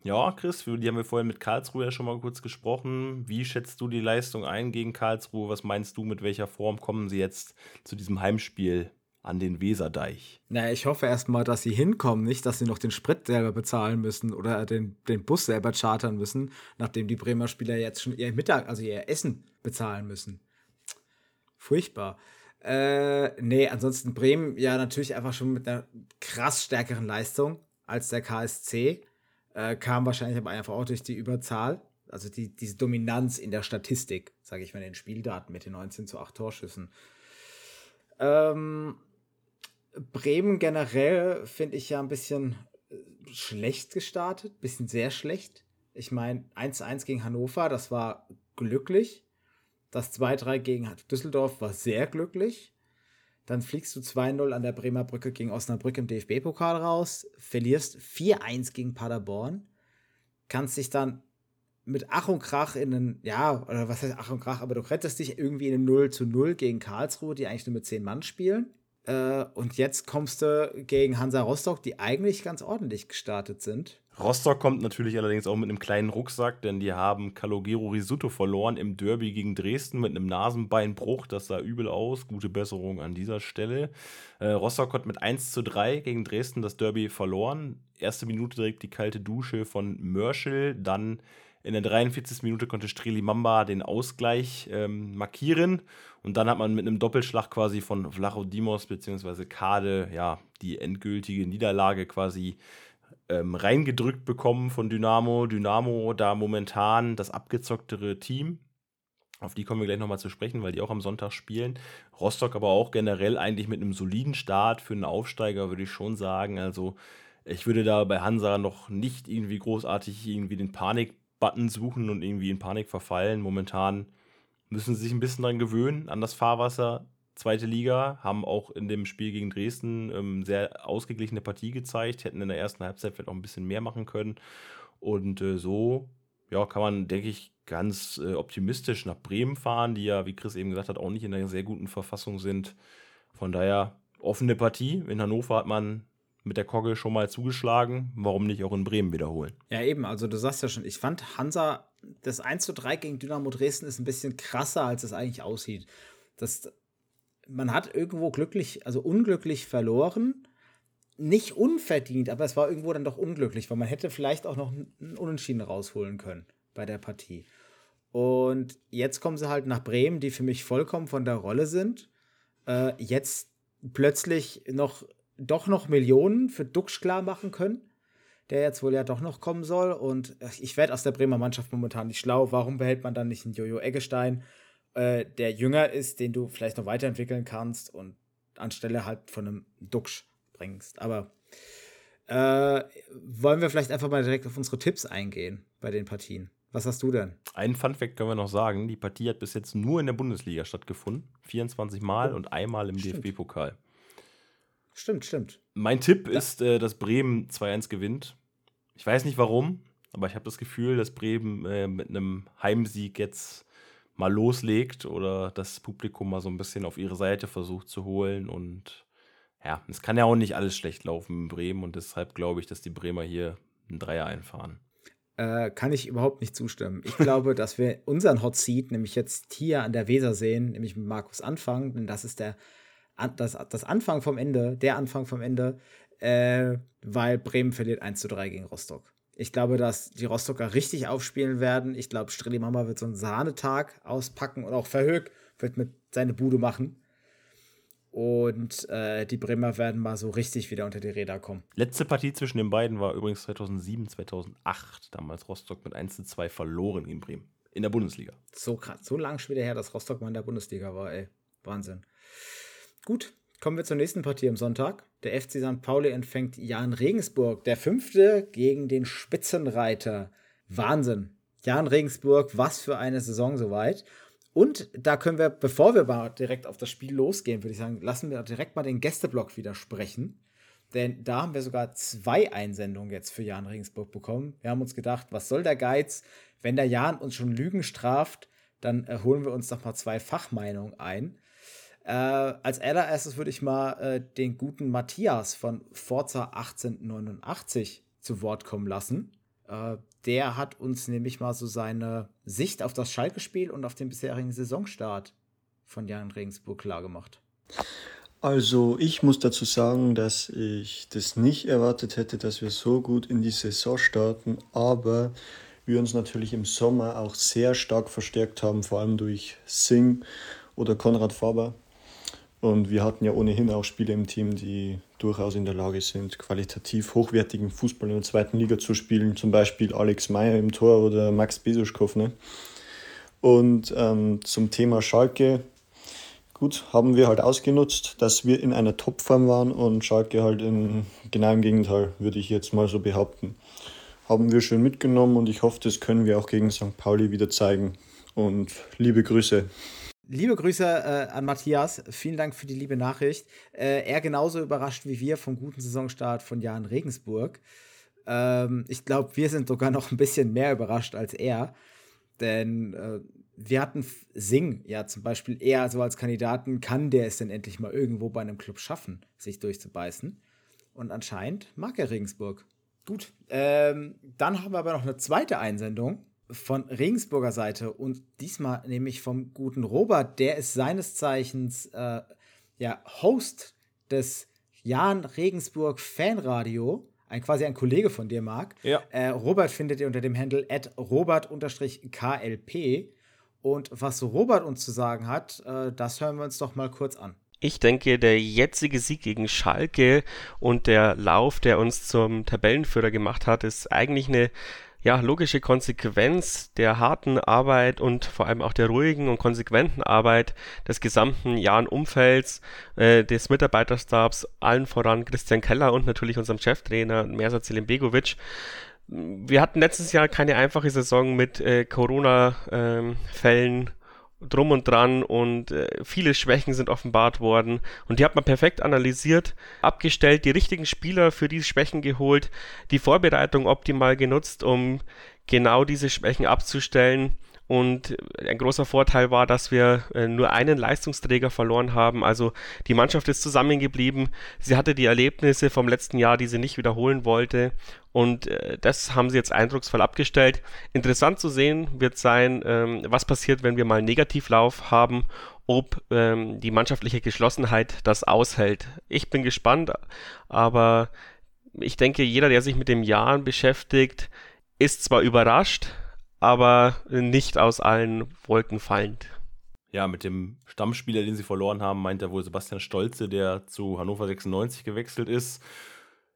ja, Chris, die haben wir vorhin mit Karlsruhe ja schon mal kurz gesprochen. Wie schätzt du die Leistung ein gegen Karlsruhe? Was meinst du, mit welcher Form kommen sie jetzt zu diesem Heimspiel an den Weserdeich? Na, ich hoffe erstmal, dass sie hinkommen, nicht, dass sie noch den Sprit selber bezahlen müssen oder den, den Bus selber chartern müssen, nachdem die Bremer Spieler jetzt schon ihr Mittag, also ihr Essen bezahlen müssen. Furchtbar. Äh, nee, ansonsten Bremen ja natürlich einfach schon mit einer krass stärkeren Leistung als der KSC. Äh, kam wahrscheinlich aber einfach auch durch die Überzahl. Also die, diese Dominanz in der Statistik, sage ich mal, in den Spieldaten mit den 19 zu 8 Torschüssen. Ähm, Bremen generell finde ich ja ein bisschen äh, schlecht gestartet, ein bisschen sehr schlecht. Ich meine, 1-1 gegen Hannover, das war glücklich. Das 2-3 gegen Düsseldorf war sehr glücklich. Dann fliegst du 2-0 an der Bremer Brücke gegen Osnabrück im DFB-Pokal raus, verlierst 4-1 gegen Paderborn, kannst dich dann mit Ach und Krach in einen, ja, oder was heißt Ach und Krach, aber du rettest dich irgendwie in einen 0 zu 0 gegen Karlsruhe, die eigentlich nur mit 10 Mann spielen. Äh, und jetzt kommst du gegen Hansa Rostock, die eigentlich ganz ordentlich gestartet sind. Rostock kommt natürlich allerdings auch mit einem kleinen Rucksack, denn die haben Calogero Risuto verloren im Derby gegen Dresden mit einem Nasenbeinbruch. Das sah übel aus. Gute Besserung an dieser Stelle. Äh, Rostock hat mit 1 zu 3 gegen Dresden das Derby verloren. Erste Minute direkt die kalte Dusche von Mörschel, dann in der 43. Minute konnte Streli Mamba den Ausgleich ähm, markieren. Und dann hat man mit einem Doppelschlag quasi von Vlachodimos bzw. Kade ja, die endgültige Niederlage quasi ähm, reingedrückt bekommen von Dynamo. Dynamo da momentan das abgezocktere Team. Auf die kommen wir gleich nochmal zu sprechen, weil die auch am Sonntag spielen. Rostock aber auch generell eigentlich mit einem soliden Start für einen Aufsteiger, würde ich schon sagen. Also ich würde da bei Hansa noch nicht irgendwie großartig irgendwie den Panik Button suchen und irgendwie in Panik verfallen. Momentan müssen sie sich ein bisschen daran gewöhnen, an das Fahrwasser. Zweite Liga, haben auch in dem Spiel gegen Dresden ähm, sehr ausgeglichene Partie gezeigt, hätten in der ersten Halbzeit vielleicht auch ein bisschen mehr machen können. Und äh, so ja, kann man, denke ich, ganz äh, optimistisch nach Bremen fahren, die ja, wie Chris eben gesagt hat, auch nicht in einer sehr guten Verfassung sind. Von daher offene Partie. In Hannover hat man mit der Kogge schon mal zugeschlagen. Warum nicht auch in Bremen wiederholen? Ja, eben. Also, du sagst ja schon, ich fand Hansa, das 1 zu 3 gegen Dynamo Dresden ist ein bisschen krasser, als es eigentlich aussieht. Das, man hat irgendwo glücklich, also unglücklich verloren. Nicht unverdient, aber es war irgendwo dann doch unglücklich, weil man hätte vielleicht auch noch einen Unentschieden rausholen können bei der Partie. Und jetzt kommen sie halt nach Bremen, die für mich vollkommen von der Rolle sind. Äh, jetzt plötzlich noch doch noch Millionen für Duxch klar machen können, der jetzt wohl ja doch noch kommen soll. Und ich werde aus der Bremer Mannschaft momentan nicht schlau. Warum behält man dann nicht einen Jojo Eggestein, äh, der jünger ist, den du vielleicht noch weiterentwickeln kannst und anstelle halt von einem Duxch bringst? Aber äh, wollen wir vielleicht einfach mal direkt auf unsere Tipps eingehen bei den Partien? Was hast du denn? Einen Funfact können wir noch sagen. Die Partie hat bis jetzt nur in der Bundesliga stattgefunden. 24 Mal oh, und einmal im DFB-Pokal. Stimmt, stimmt. Mein Tipp ja. ist, äh, dass Bremen 2-1 gewinnt. Ich weiß nicht warum, aber ich habe das Gefühl, dass Bremen äh, mit einem Heimsieg jetzt mal loslegt oder das Publikum mal so ein bisschen auf ihre Seite versucht zu holen. Und ja, es kann ja auch nicht alles schlecht laufen in Bremen und deshalb glaube ich, dass die Bremer hier einen Dreier einfahren. Äh, kann ich überhaupt nicht zustimmen. Ich glaube, dass wir unseren Hot Seat nämlich jetzt hier an der Weser sehen, nämlich mit Markus Anfang, denn das ist der das, das Anfang vom Ende, der Anfang vom Ende, äh, weil Bremen verliert 1 zu 3 gegen Rostock. Ich glaube, dass die Rostocker richtig aufspielen werden. Ich glaube, Strilli Mama wird so einen Sahnetag auspacken und auch Verhög wird mit seine Bude machen. Und äh, die Bremer werden mal so richtig wieder unter die Räder kommen. Letzte Partie zwischen den beiden war übrigens 2007, 2008. Damals Rostock mit 1 zu 2 verloren in Bremen. In der Bundesliga. So krass, so lang schon wieder her, dass Rostock mal in der Bundesliga war, ey. Wahnsinn. Gut, kommen wir zur nächsten Partie am Sonntag. Der FC St. Pauli empfängt Jan Regensburg, der fünfte gegen den Spitzenreiter. Wahnsinn. Jan Regensburg, was für eine Saison soweit. Und da können wir, bevor wir mal direkt auf das Spiel losgehen, würde ich sagen, lassen wir direkt mal den Gästeblock wieder sprechen. Denn da haben wir sogar zwei Einsendungen jetzt für Jan Regensburg bekommen. Wir haben uns gedacht, was soll der Geiz? Wenn der Jan uns schon Lügen straft, dann äh, holen wir uns doch mal zwei Fachmeinungen ein. Äh, als allererstes würde ich mal äh, den guten Matthias von Forza 1889 zu Wort kommen lassen. Äh, der hat uns nämlich mal so seine Sicht auf das Schalke-Spiel und auf den bisherigen Saisonstart von Jan Regensburg klargemacht. Also ich muss dazu sagen, dass ich das nicht erwartet hätte, dass wir so gut in die Saison starten, aber wir uns natürlich im Sommer auch sehr stark verstärkt haben, vor allem durch Sing oder Konrad Faber. Und wir hatten ja ohnehin auch Spieler im Team, die durchaus in der Lage sind, qualitativ hochwertigen Fußball in der zweiten Liga zu spielen. Zum Beispiel Alex Meyer im Tor oder Max Besuschkow. Ne? Und ähm, zum Thema Schalke, gut, haben wir halt ausgenutzt, dass wir in einer Topform waren und Schalke halt in genau im Gegenteil, würde ich jetzt mal so behaupten. Haben wir schön mitgenommen und ich hoffe, das können wir auch gegen St. Pauli wieder zeigen. Und liebe Grüße. Liebe Grüße äh, an Matthias. Vielen Dank für die liebe Nachricht. Äh, er genauso überrascht wie wir vom guten Saisonstart von Jan Regensburg. Ähm, ich glaube, wir sind sogar noch ein bisschen mehr überrascht als er. Denn äh, wir hatten Sing ja zum Beispiel eher so als Kandidaten, kann der es denn endlich mal irgendwo bei einem Club schaffen, sich durchzubeißen? Und anscheinend mag er Regensburg. Gut. Ähm, dann haben wir aber noch eine zweite Einsendung von Regensburger Seite und diesmal nämlich vom guten Robert, der ist seines Zeichens äh, ja, Host des Jan Regensburg Fanradio, ein quasi ein Kollege von dir, Marc. Ja. Äh, Robert findet ihr unter dem Handle at robert-klp. Und was Robert uns zu sagen hat, äh, das hören wir uns doch mal kurz an. Ich denke, der jetzige Sieg gegen Schalke und der Lauf, der uns zum Tabellenführer gemacht hat, ist eigentlich eine ja, logische Konsequenz der harten Arbeit und vor allem auch der ruhigen und konsequenten Arbeit des gesamten Jahren-Umfelds, äh, des Mitarbeiterstabs, allen voran Christian Keller und natürlich unserem Cheftrainer Mersat Selimbegovic. Wir hatten letztes Jahr keine einfache Saison mit äh, Corona-Fällen. Ähm, drum und dran und äh, viele Schwächen sind offenbart worden und die hat man perfekt analysiert, abgestellt, die richtigen Spieler für diese Schwächen geholt, die Vorbereitung optimal genutzt, um genau diese Schwächen abzustellen und ein großer Vorteil war, dass wir äh, nur einen Leistungsträger verloren haben. Also die Mannschaft ist zusammengeblieben. Sie hatte die Erlebnisse vom letzten Jahr, die sie nicht wiederholen wollte. Und äh, das haben sie jetzt eindrucksvoll abgestellt. Interessant zu sehen wird sein, ähm, was passiert, wenn wir mal einen Negativlauf haben, ob ähm, die mannschaftliche Geschlossenheit das aushält. Ich bin gespannt, aber ich denke, jeder, der sich mit dem Jahren beschäftigt, ist zwar überrascht, aber nicht aus allen Wolken fallend. Ja, mit dem Stammspieler, den sie verloren haben, meint er wohl Sebastian Stolze, der zu Hannover 96 gewechselt ist.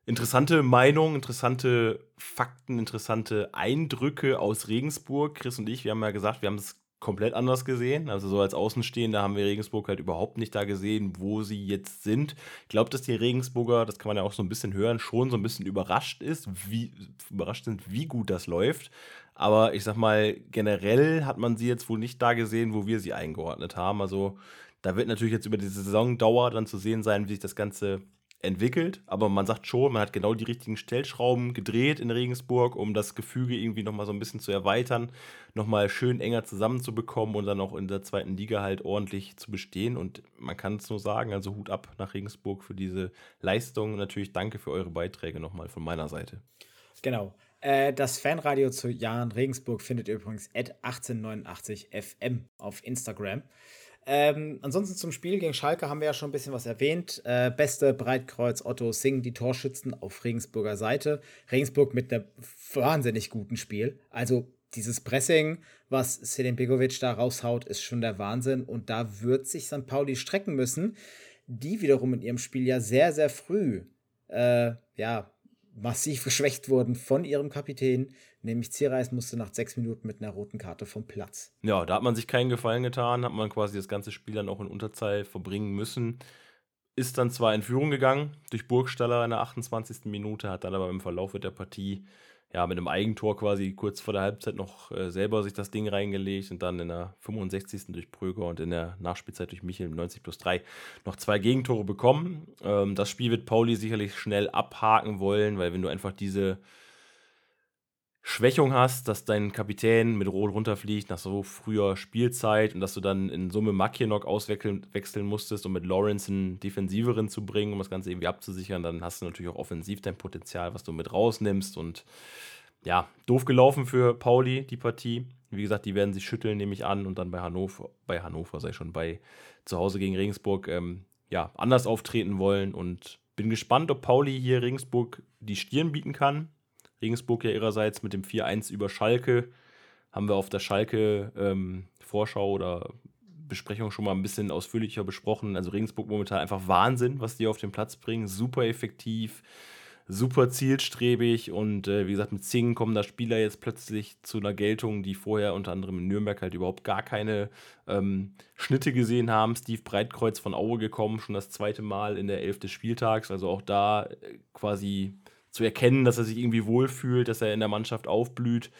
Interessante Meinung, interessante Fakten, interessante Eindrücke aus Regensburg. Chris und ich, wir haben ja gesagt, wir haben es komplett anders gesehen. Also so als Außenstehender haben wir Regensburg halt überhaupt nicht da gesehen, wo sie jetzt sind. Ich glaube, dass die Regensburger, das kann man ja auch so ein bisschen hören, schon so ein bisschen überrascht ist, wie überrascht sind, wie gut das läuft. Aber ich sag mal, generell hat man sie jetzt wohl nicht da gesehen, wo wir sie eingeordnet haben. Also da wird natürlich jetzt über die Saisondauer dann zu sehen sein, wie sich das Ganze entwickelt. Aber man sagt schon, man hat genau die richtigen Stellschrauben gedreht in Regensburg, um das Gefüge irgendwie nochmal so ein bisschen zu erweitern, nochmal schön enger zusammenzubekommen und dann auch in der zweiten Liga halt ordentlich zu bestehen. Und man kann es nur sagen, also Hut ab nach Regensburg für diese Leistung. natürlich danke für eure Beiträge nochmal von meiner Seite. Genau. Äh, das Fanradio zu Jahren Regensburg findet ihr übrigens at 1889fm auf Instagram. Ähm, ansonsten zum Spiel gegen Schalke haben wir ja schon ein bisschen was erwähnt. Äh, beste Breitkreuz Otto Singh, die Torschützen auf Regensburger Seite. Regensburg mit einem wahnsinnig guten Spiel. Also dieses Pressing, was Selim Begovic da raushaut, ist schon der Wahnsinn. Und da wird sich St. Pauli strecken müssen, die wiederum in ihrem Spiel ja sehr, sehr früh äh, ja, massiv geschwächt wurden von ihrem Kapitän, nämlich Zierreis musste nach sechs Minuten mit einer roten Karte vom Platz. Ja, da hat man sich keinen Gefallen getan, hat man quasi das ganze Spiel dann auch in Unterzahl verbringen müssen. Ist dann zwar in Führung gegangen durch Burgstaller in der 28. Minute, hat dann aber im Verlauf der Partie ja, mit einem Eigentor quasi kurz vor der Halbzeit noch äh, selber sich das Ding reingelegt und dann in der 65. durch Pröger und in der Nachspielzeit durch Michel 90 plus 3 noch zwei Gegentore bekommen. Ähm, das Spiel wird Pauli sicherlich schnell abhaken wollen, weil wenn du einfach diese Schwächung hast, dass dein Kapitän mit Rot runterfliegt nach so früher Spielzeit und dass du dann in Summe Makienok auswechseln wechseln musstest, um mit Lawrence einen Defensiveren zu bringen, um das Ganze irgendwie abzusichern, dann hast du natürlich auch offensiv dein Potenzial, was du mit rausnimmst und ja, doof gelaufen für Pauli, die Partie. Wie gesagt, die werden sich schütteln, nehme ich an, und dann bei Hannover, bei Hannover sei schon, bei zu Hause gegen Regensburg, ähm, ja, anders auftreten wollen und bin gespannt, ob Pauli hier Regensburg die Stirn bieten kann. Regensburg ja ihrerseits mit dem 4-1 über Schalke. Haben wir auf der Schalke ähm, oder Besprechung schon mal ein bisschen ausführlicher besprochen. Also Regensburg momentan einfach Wahnsinn, was die auf den Platz bringen. Super effektiv, super zielstrebig und äh, wie gesagt, mit Zingen kommen da Spieler jetzt plötzlich zu einer Geltung, die vorher unter anderem in Nürnberg halt überhaupt gar keine ähm, Schnitte gesehen haben. Steve Breitkreuz von Aue gekommen, schon das zweite Mal in der Elf des Spieltags. Also auch da äh, quasi zu erkennen, dass er sich irgendwie wohlfühlt, dass er in der Mannschaft aufblüht.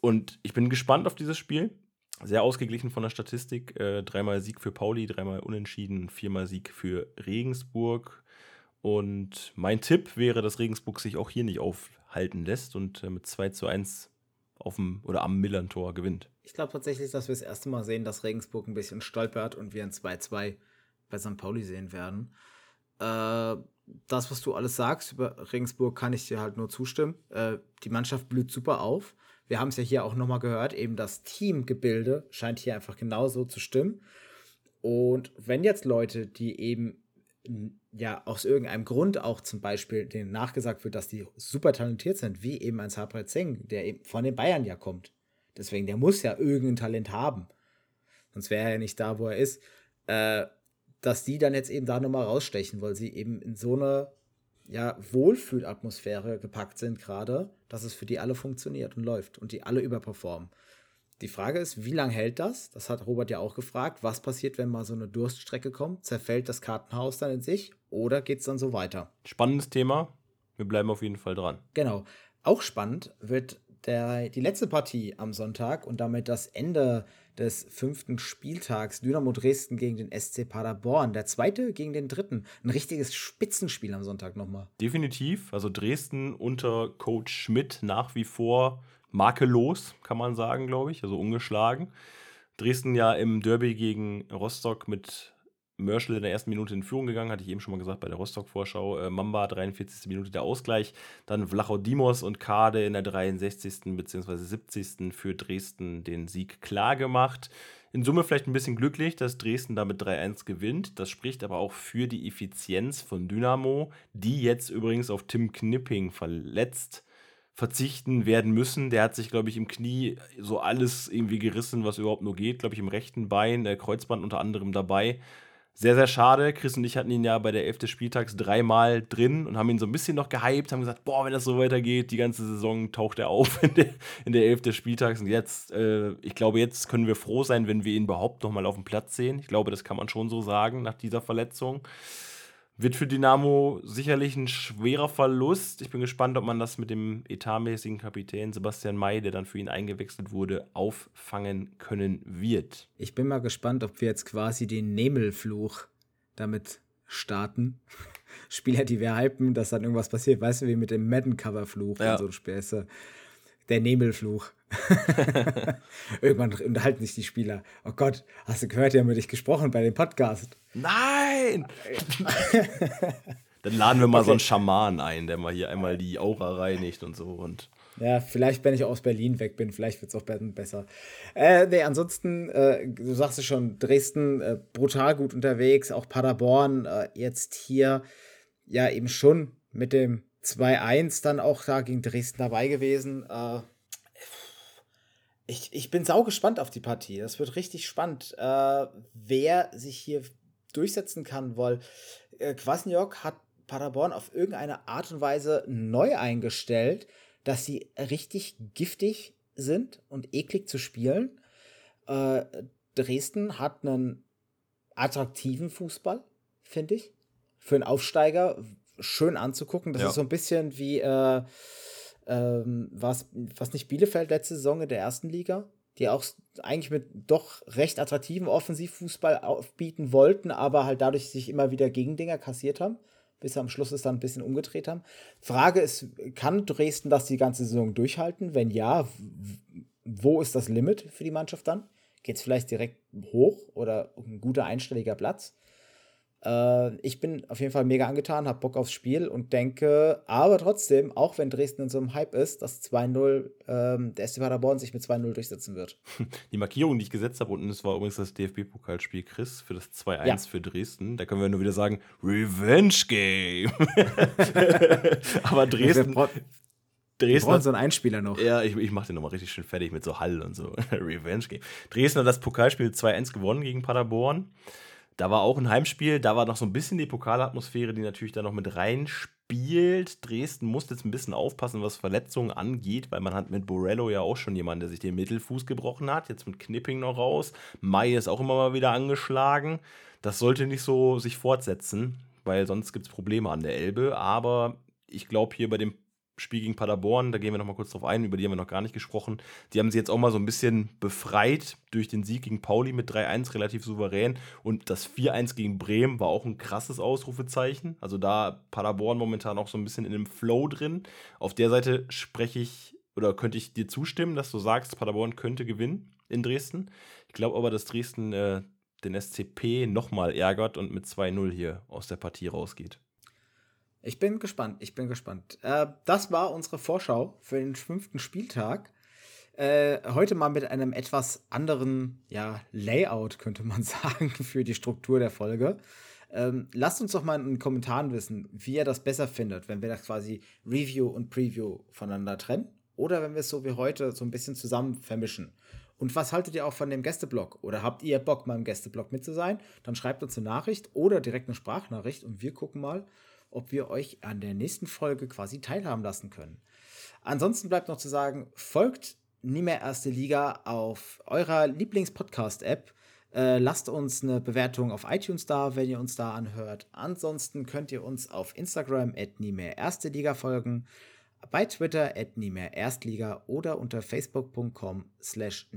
Und ich bin gespannt auf dieses Spiel. Sehr ausgeglichen von der Statistik. Äh, dreimal Sieg für Pauli, dreimal Unentschieden, viermal Sieg für Regensburg. Und mein Tipp wäre, dass Regensburg sich auch hier nicht aufhalten lässt und äh, mit 2 zu 1 auf dem oder am Millantor gewinnt. Ich glaube tatsächlich, dass wir das erste Mal sehen, dass Regensburg ein bisschen stolpert und wir ein 2-2 bei St. Pauli sehen werden. Äh, das, was du alles sagst über Regensburg, kann ich dir halt nur zustimmen. Äh, die Mannschaft blüht super auf. Wir haben es ja hier auch nochmal gehört, eben das Teamgebilde scheint hier einfach genauso zu stimmen. Und wenn jetzt Leute, die eben ja aus irgendeinem Grund auch zum Beispiel denen nachgesagt wird, dass die super talentiert sind, wie eben ein Sabra Zeng, der eben von den Bayern ja kommt. Deswegen, der muss ja irgendein Talent haben. Sonst wäre er ja nicht da, wo er ist. Äh, dass die dann jetzt eben da nochmal rausstechen, weil sie eben in so eine ja, Wohlfühlatmosphäre gepackt sind gerade, dass es für die alle funktioniert und läuft und die alle überperformen. Die Frage ist, wie lange hält das? Das hat Robert ja auch gefragt. Was passiert, wenn mal so eine Durststrecke kommt? Zerfällt das Kartenhaus dann in sich oder geht es dann so weiter? Spannendes Thema. Wir bleiben auf jeden Fall dran. Genau. Auch spannend wird der, die letzte Partie am Sonntag und damit das Ende des fünften Spieltags Dynamo Dresden gegen den SC Paderborn. Der zweite gegen den dritten. Ein richtiges Spitzenspiel am Sonntag nochmal. Definitiv. Also Dresden unter Coach Schmidt nach wie vor makellos, kann man sagen, glaube ich. Also ungeschlagen. Dresden ja im Derby gegen Rostock mit Merschel in der ersten Minute in Führung gegangen, hatte ich eben schon mal gesagt bei der Rostock-Vorschau. Äh, Mamba, 43. Minute der Ausgleich. Dann Vlachodimos und Kade in der 63. bzw. 70. für Dresden den Sieg klar gemacht. In Summe vielleicht ein bisschen glücklich, dass Dresden damit 3-1 gewinnt. Das spricht aber auch für die Effizienz von Dynamo, die jetzt übrigens auf Tim Knipping verletzt verzichten werden müssen. Der hat sich, glaube ich, im Knie so alles irgendwie gerissen, was überhaupt nur geht. Glaube ich, im rechten Bein, der Kreuzband unter anderem dabei. Sehr, sehr schade. Chris und ich hatten ihn ja bei der 11. Spieltags dreimal drin und haben ihn so ein bisschen noch gehypt, haben gesagt, boah, wenn das so weitergeht, die ganze Saison taucht er auf in der, in der 11. Spieltags. Und jetzt, äh, ich glaube, jetzt können wir froh sein, wenn wir ihn überhaupt noch mal auf dem Platz sehen. Ich glaube, das kann man schon so sagen nach dieser Verletzung. Wird für Dynamo sicherlich ein schwerer Verlust. Ich bin gespannt, ob man das mit dem etatmäßigen Kapitän Sebastian May, der dann für ihn eingewechselt wurde, auffangen können wird. Ich bin mal gespannt, ob wir jetzt quasi den Nemelfluch damit starten. Spieler, die wir hypen, dass dann irgendwas passiert. Weißt du, wie mit dem Madden-Cover-Fluch Ja. und so Späße. Der Nebelfluch. Irgendwann unterhalten sich die Spieler. Oh Gott, hast du gehört, die haben mit dich gesprochen bei dem Podcast. Nein! Dann laden wir mal so einen Schaman ein, der mal hier einmal die Aura reinigt und so. Und Ja, vielleicht, wenn ich aus Berlin weg bin, vielleicht wird es auch be- besser. Äh, nee, ansonsten, äh, du sagst es schon, Dresden äh, brutal gut unterwegs, auch Paderborn äh, jetzt hier ja eben schon mit dem 2-1 dann auch da gegen Dresden dabei gewesen. Äh, ich, ich bin sau gespannt auf die Partie. Das wird richtig spannend, äh, wer sich hier durchsetzen kann, weil äh, Kwasniok hat Paderborn auf irgendeine Art und Weise neu eingestellt, dass sie richtig giftig sind und eklig zu spielen. Äh, Dresden hat einen attraktiven Fußball, finde ich. Für einen Aufsteiger schön anzugucken. Das Ja. ist so ein bisschen wie äh, ähm, was, was nicht Bielefeld letzte Saison in der ersten Liga, die auch eigentlich mit doch recht attraktiven Offensivfußball aufbieten wollten, aber halt dadurch sich immer wieder Gegendinger kassiert haben, bis sie am Schluss es dann ein bisschen umgedreht haben. Frage ist, kann Dresden das die ganze Saison durchhalten? Wenn ja, wo ist das Limit für die Mannschaft dann? Geht es vielleicht direkt hoch oder ein guter einstelliger Platz? Äh, ich bin auf jeden Fall mega angetan, habe Bock aufs Spiel und denke, aber trotzdem, auch wenn Dresden in so einem Hype ist, dass 2-0 ähm, der SC Paderborn sich mit 2-0 durchsetzen wird. die Markierung, die ich gesetzt habe, unten, das war übrigens das DFB-Pokalspiel Chris für das 2-1 Ja. für Dresden. Da können wir nur wieder sagen, Revenge Game. Aber Dresden, bra Wir so einen Einspieler noch. Ja, ich, ich mach den nochmal richtig schön fertig mit so Hall und so. Revenge Game. Dresden hat das Pokalspiel 2-1 gewonnen gegen Paderborn. Da war auch ein Heimspiel, da war noch so ein bisschen die Pokalatmosphäre, die natürlich da noch mit reinspielt. Dresden muss jetzt ein bisschen aufpassen, was Verletzungen angeht, weil man hat mit Borello ja auch schon jemanden, der sich den Mittelfuß gebrochen hat. Jetzt mit Knipping noch raus. Mai ist auch immer mal wieder angeschlagen. Das sollte nicht so sich fortsetzen, weil sonst gibt es Probleme an der Elbe. Aber ich glaube, hier bei dem Spiel gegen Paderborn, da gehen wir noch mal kurz drauf ein, über die haben wir noch gar nicht gesprochen. Die haben sie jetzt auch mal so ein bisschen befreit durch den Sieg gegen Pauli mit 3-1 relativ souverän und das 4-1 gegen Bremen war auch ein krasses Ausrufezeichen. Also da Paderborn momentan auch so ein bisschen in dem Flow drin. Auf der Seite spreche ich oder könnte ich dir zustimmen, dass du sagst, Paderborn könnte gewinnen in Dresden. Ich glaube aber, dass Dresden äh, den SCP nochmal ärgert und mit 2-0 hier aus der Partie rausgeht. Ich bin gespannt, ich bin gespannt. Äh, das war unsere Vorschau für den fünften Spieltag. Äh, heute mal mit einem etwas anderen ja, Layout, könnte man sagen, für die Struktur der Folge. Ähm, lasst uns doch mal in den Kommentaren wissen, wie ihr das besser findet, wenn wir das quasi Review und Preview voneinander trennen oder wenn wir es so wie heute so ein bisschen zusammen vermischen. Und was haltet ihr auch von dem Gästeblog? Oder habt ihr Bock, mal im Gästeblog mit zu sein? Dann schreibt uns eine Nachricht oder direkt eine Sprachnachricht und wir gucken mal, ob wir euch an der nächsten Folge quasi teilhaben lassen können. Ansonsten bleibt noch zu sagen, folgt nie mehr erste Liga auf eurer Lieblingspodcast-App. Äh, lasst uns eine Bewertung auf iTunes da, wenn ihr uns da anhört. Ansonsten könnt ihr uns auf Instagram at erste Liga folgen, bei Twitter at Erstliga oder unter facebook.com slash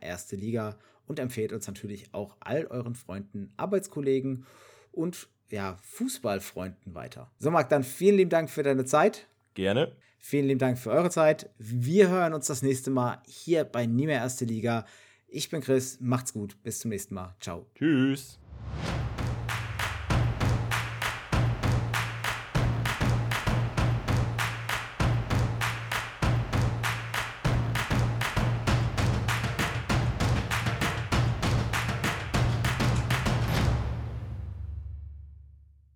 erste Liga und empfehlt uns natürlich auch all euren Freunden, Arbeitskollegen und ja, Fußballfreunden weiter. So, Marc, dann vielen lieben Dank für deine Zeit. Gerne. Vielen lieben Dank für eure Zeit. Wir hören uns das nächste Mal hier bei Nie mehr Erste Liga. Ich bin Chris, macht's gut, bis zum nächsten Mal. Ciao. Tschüss.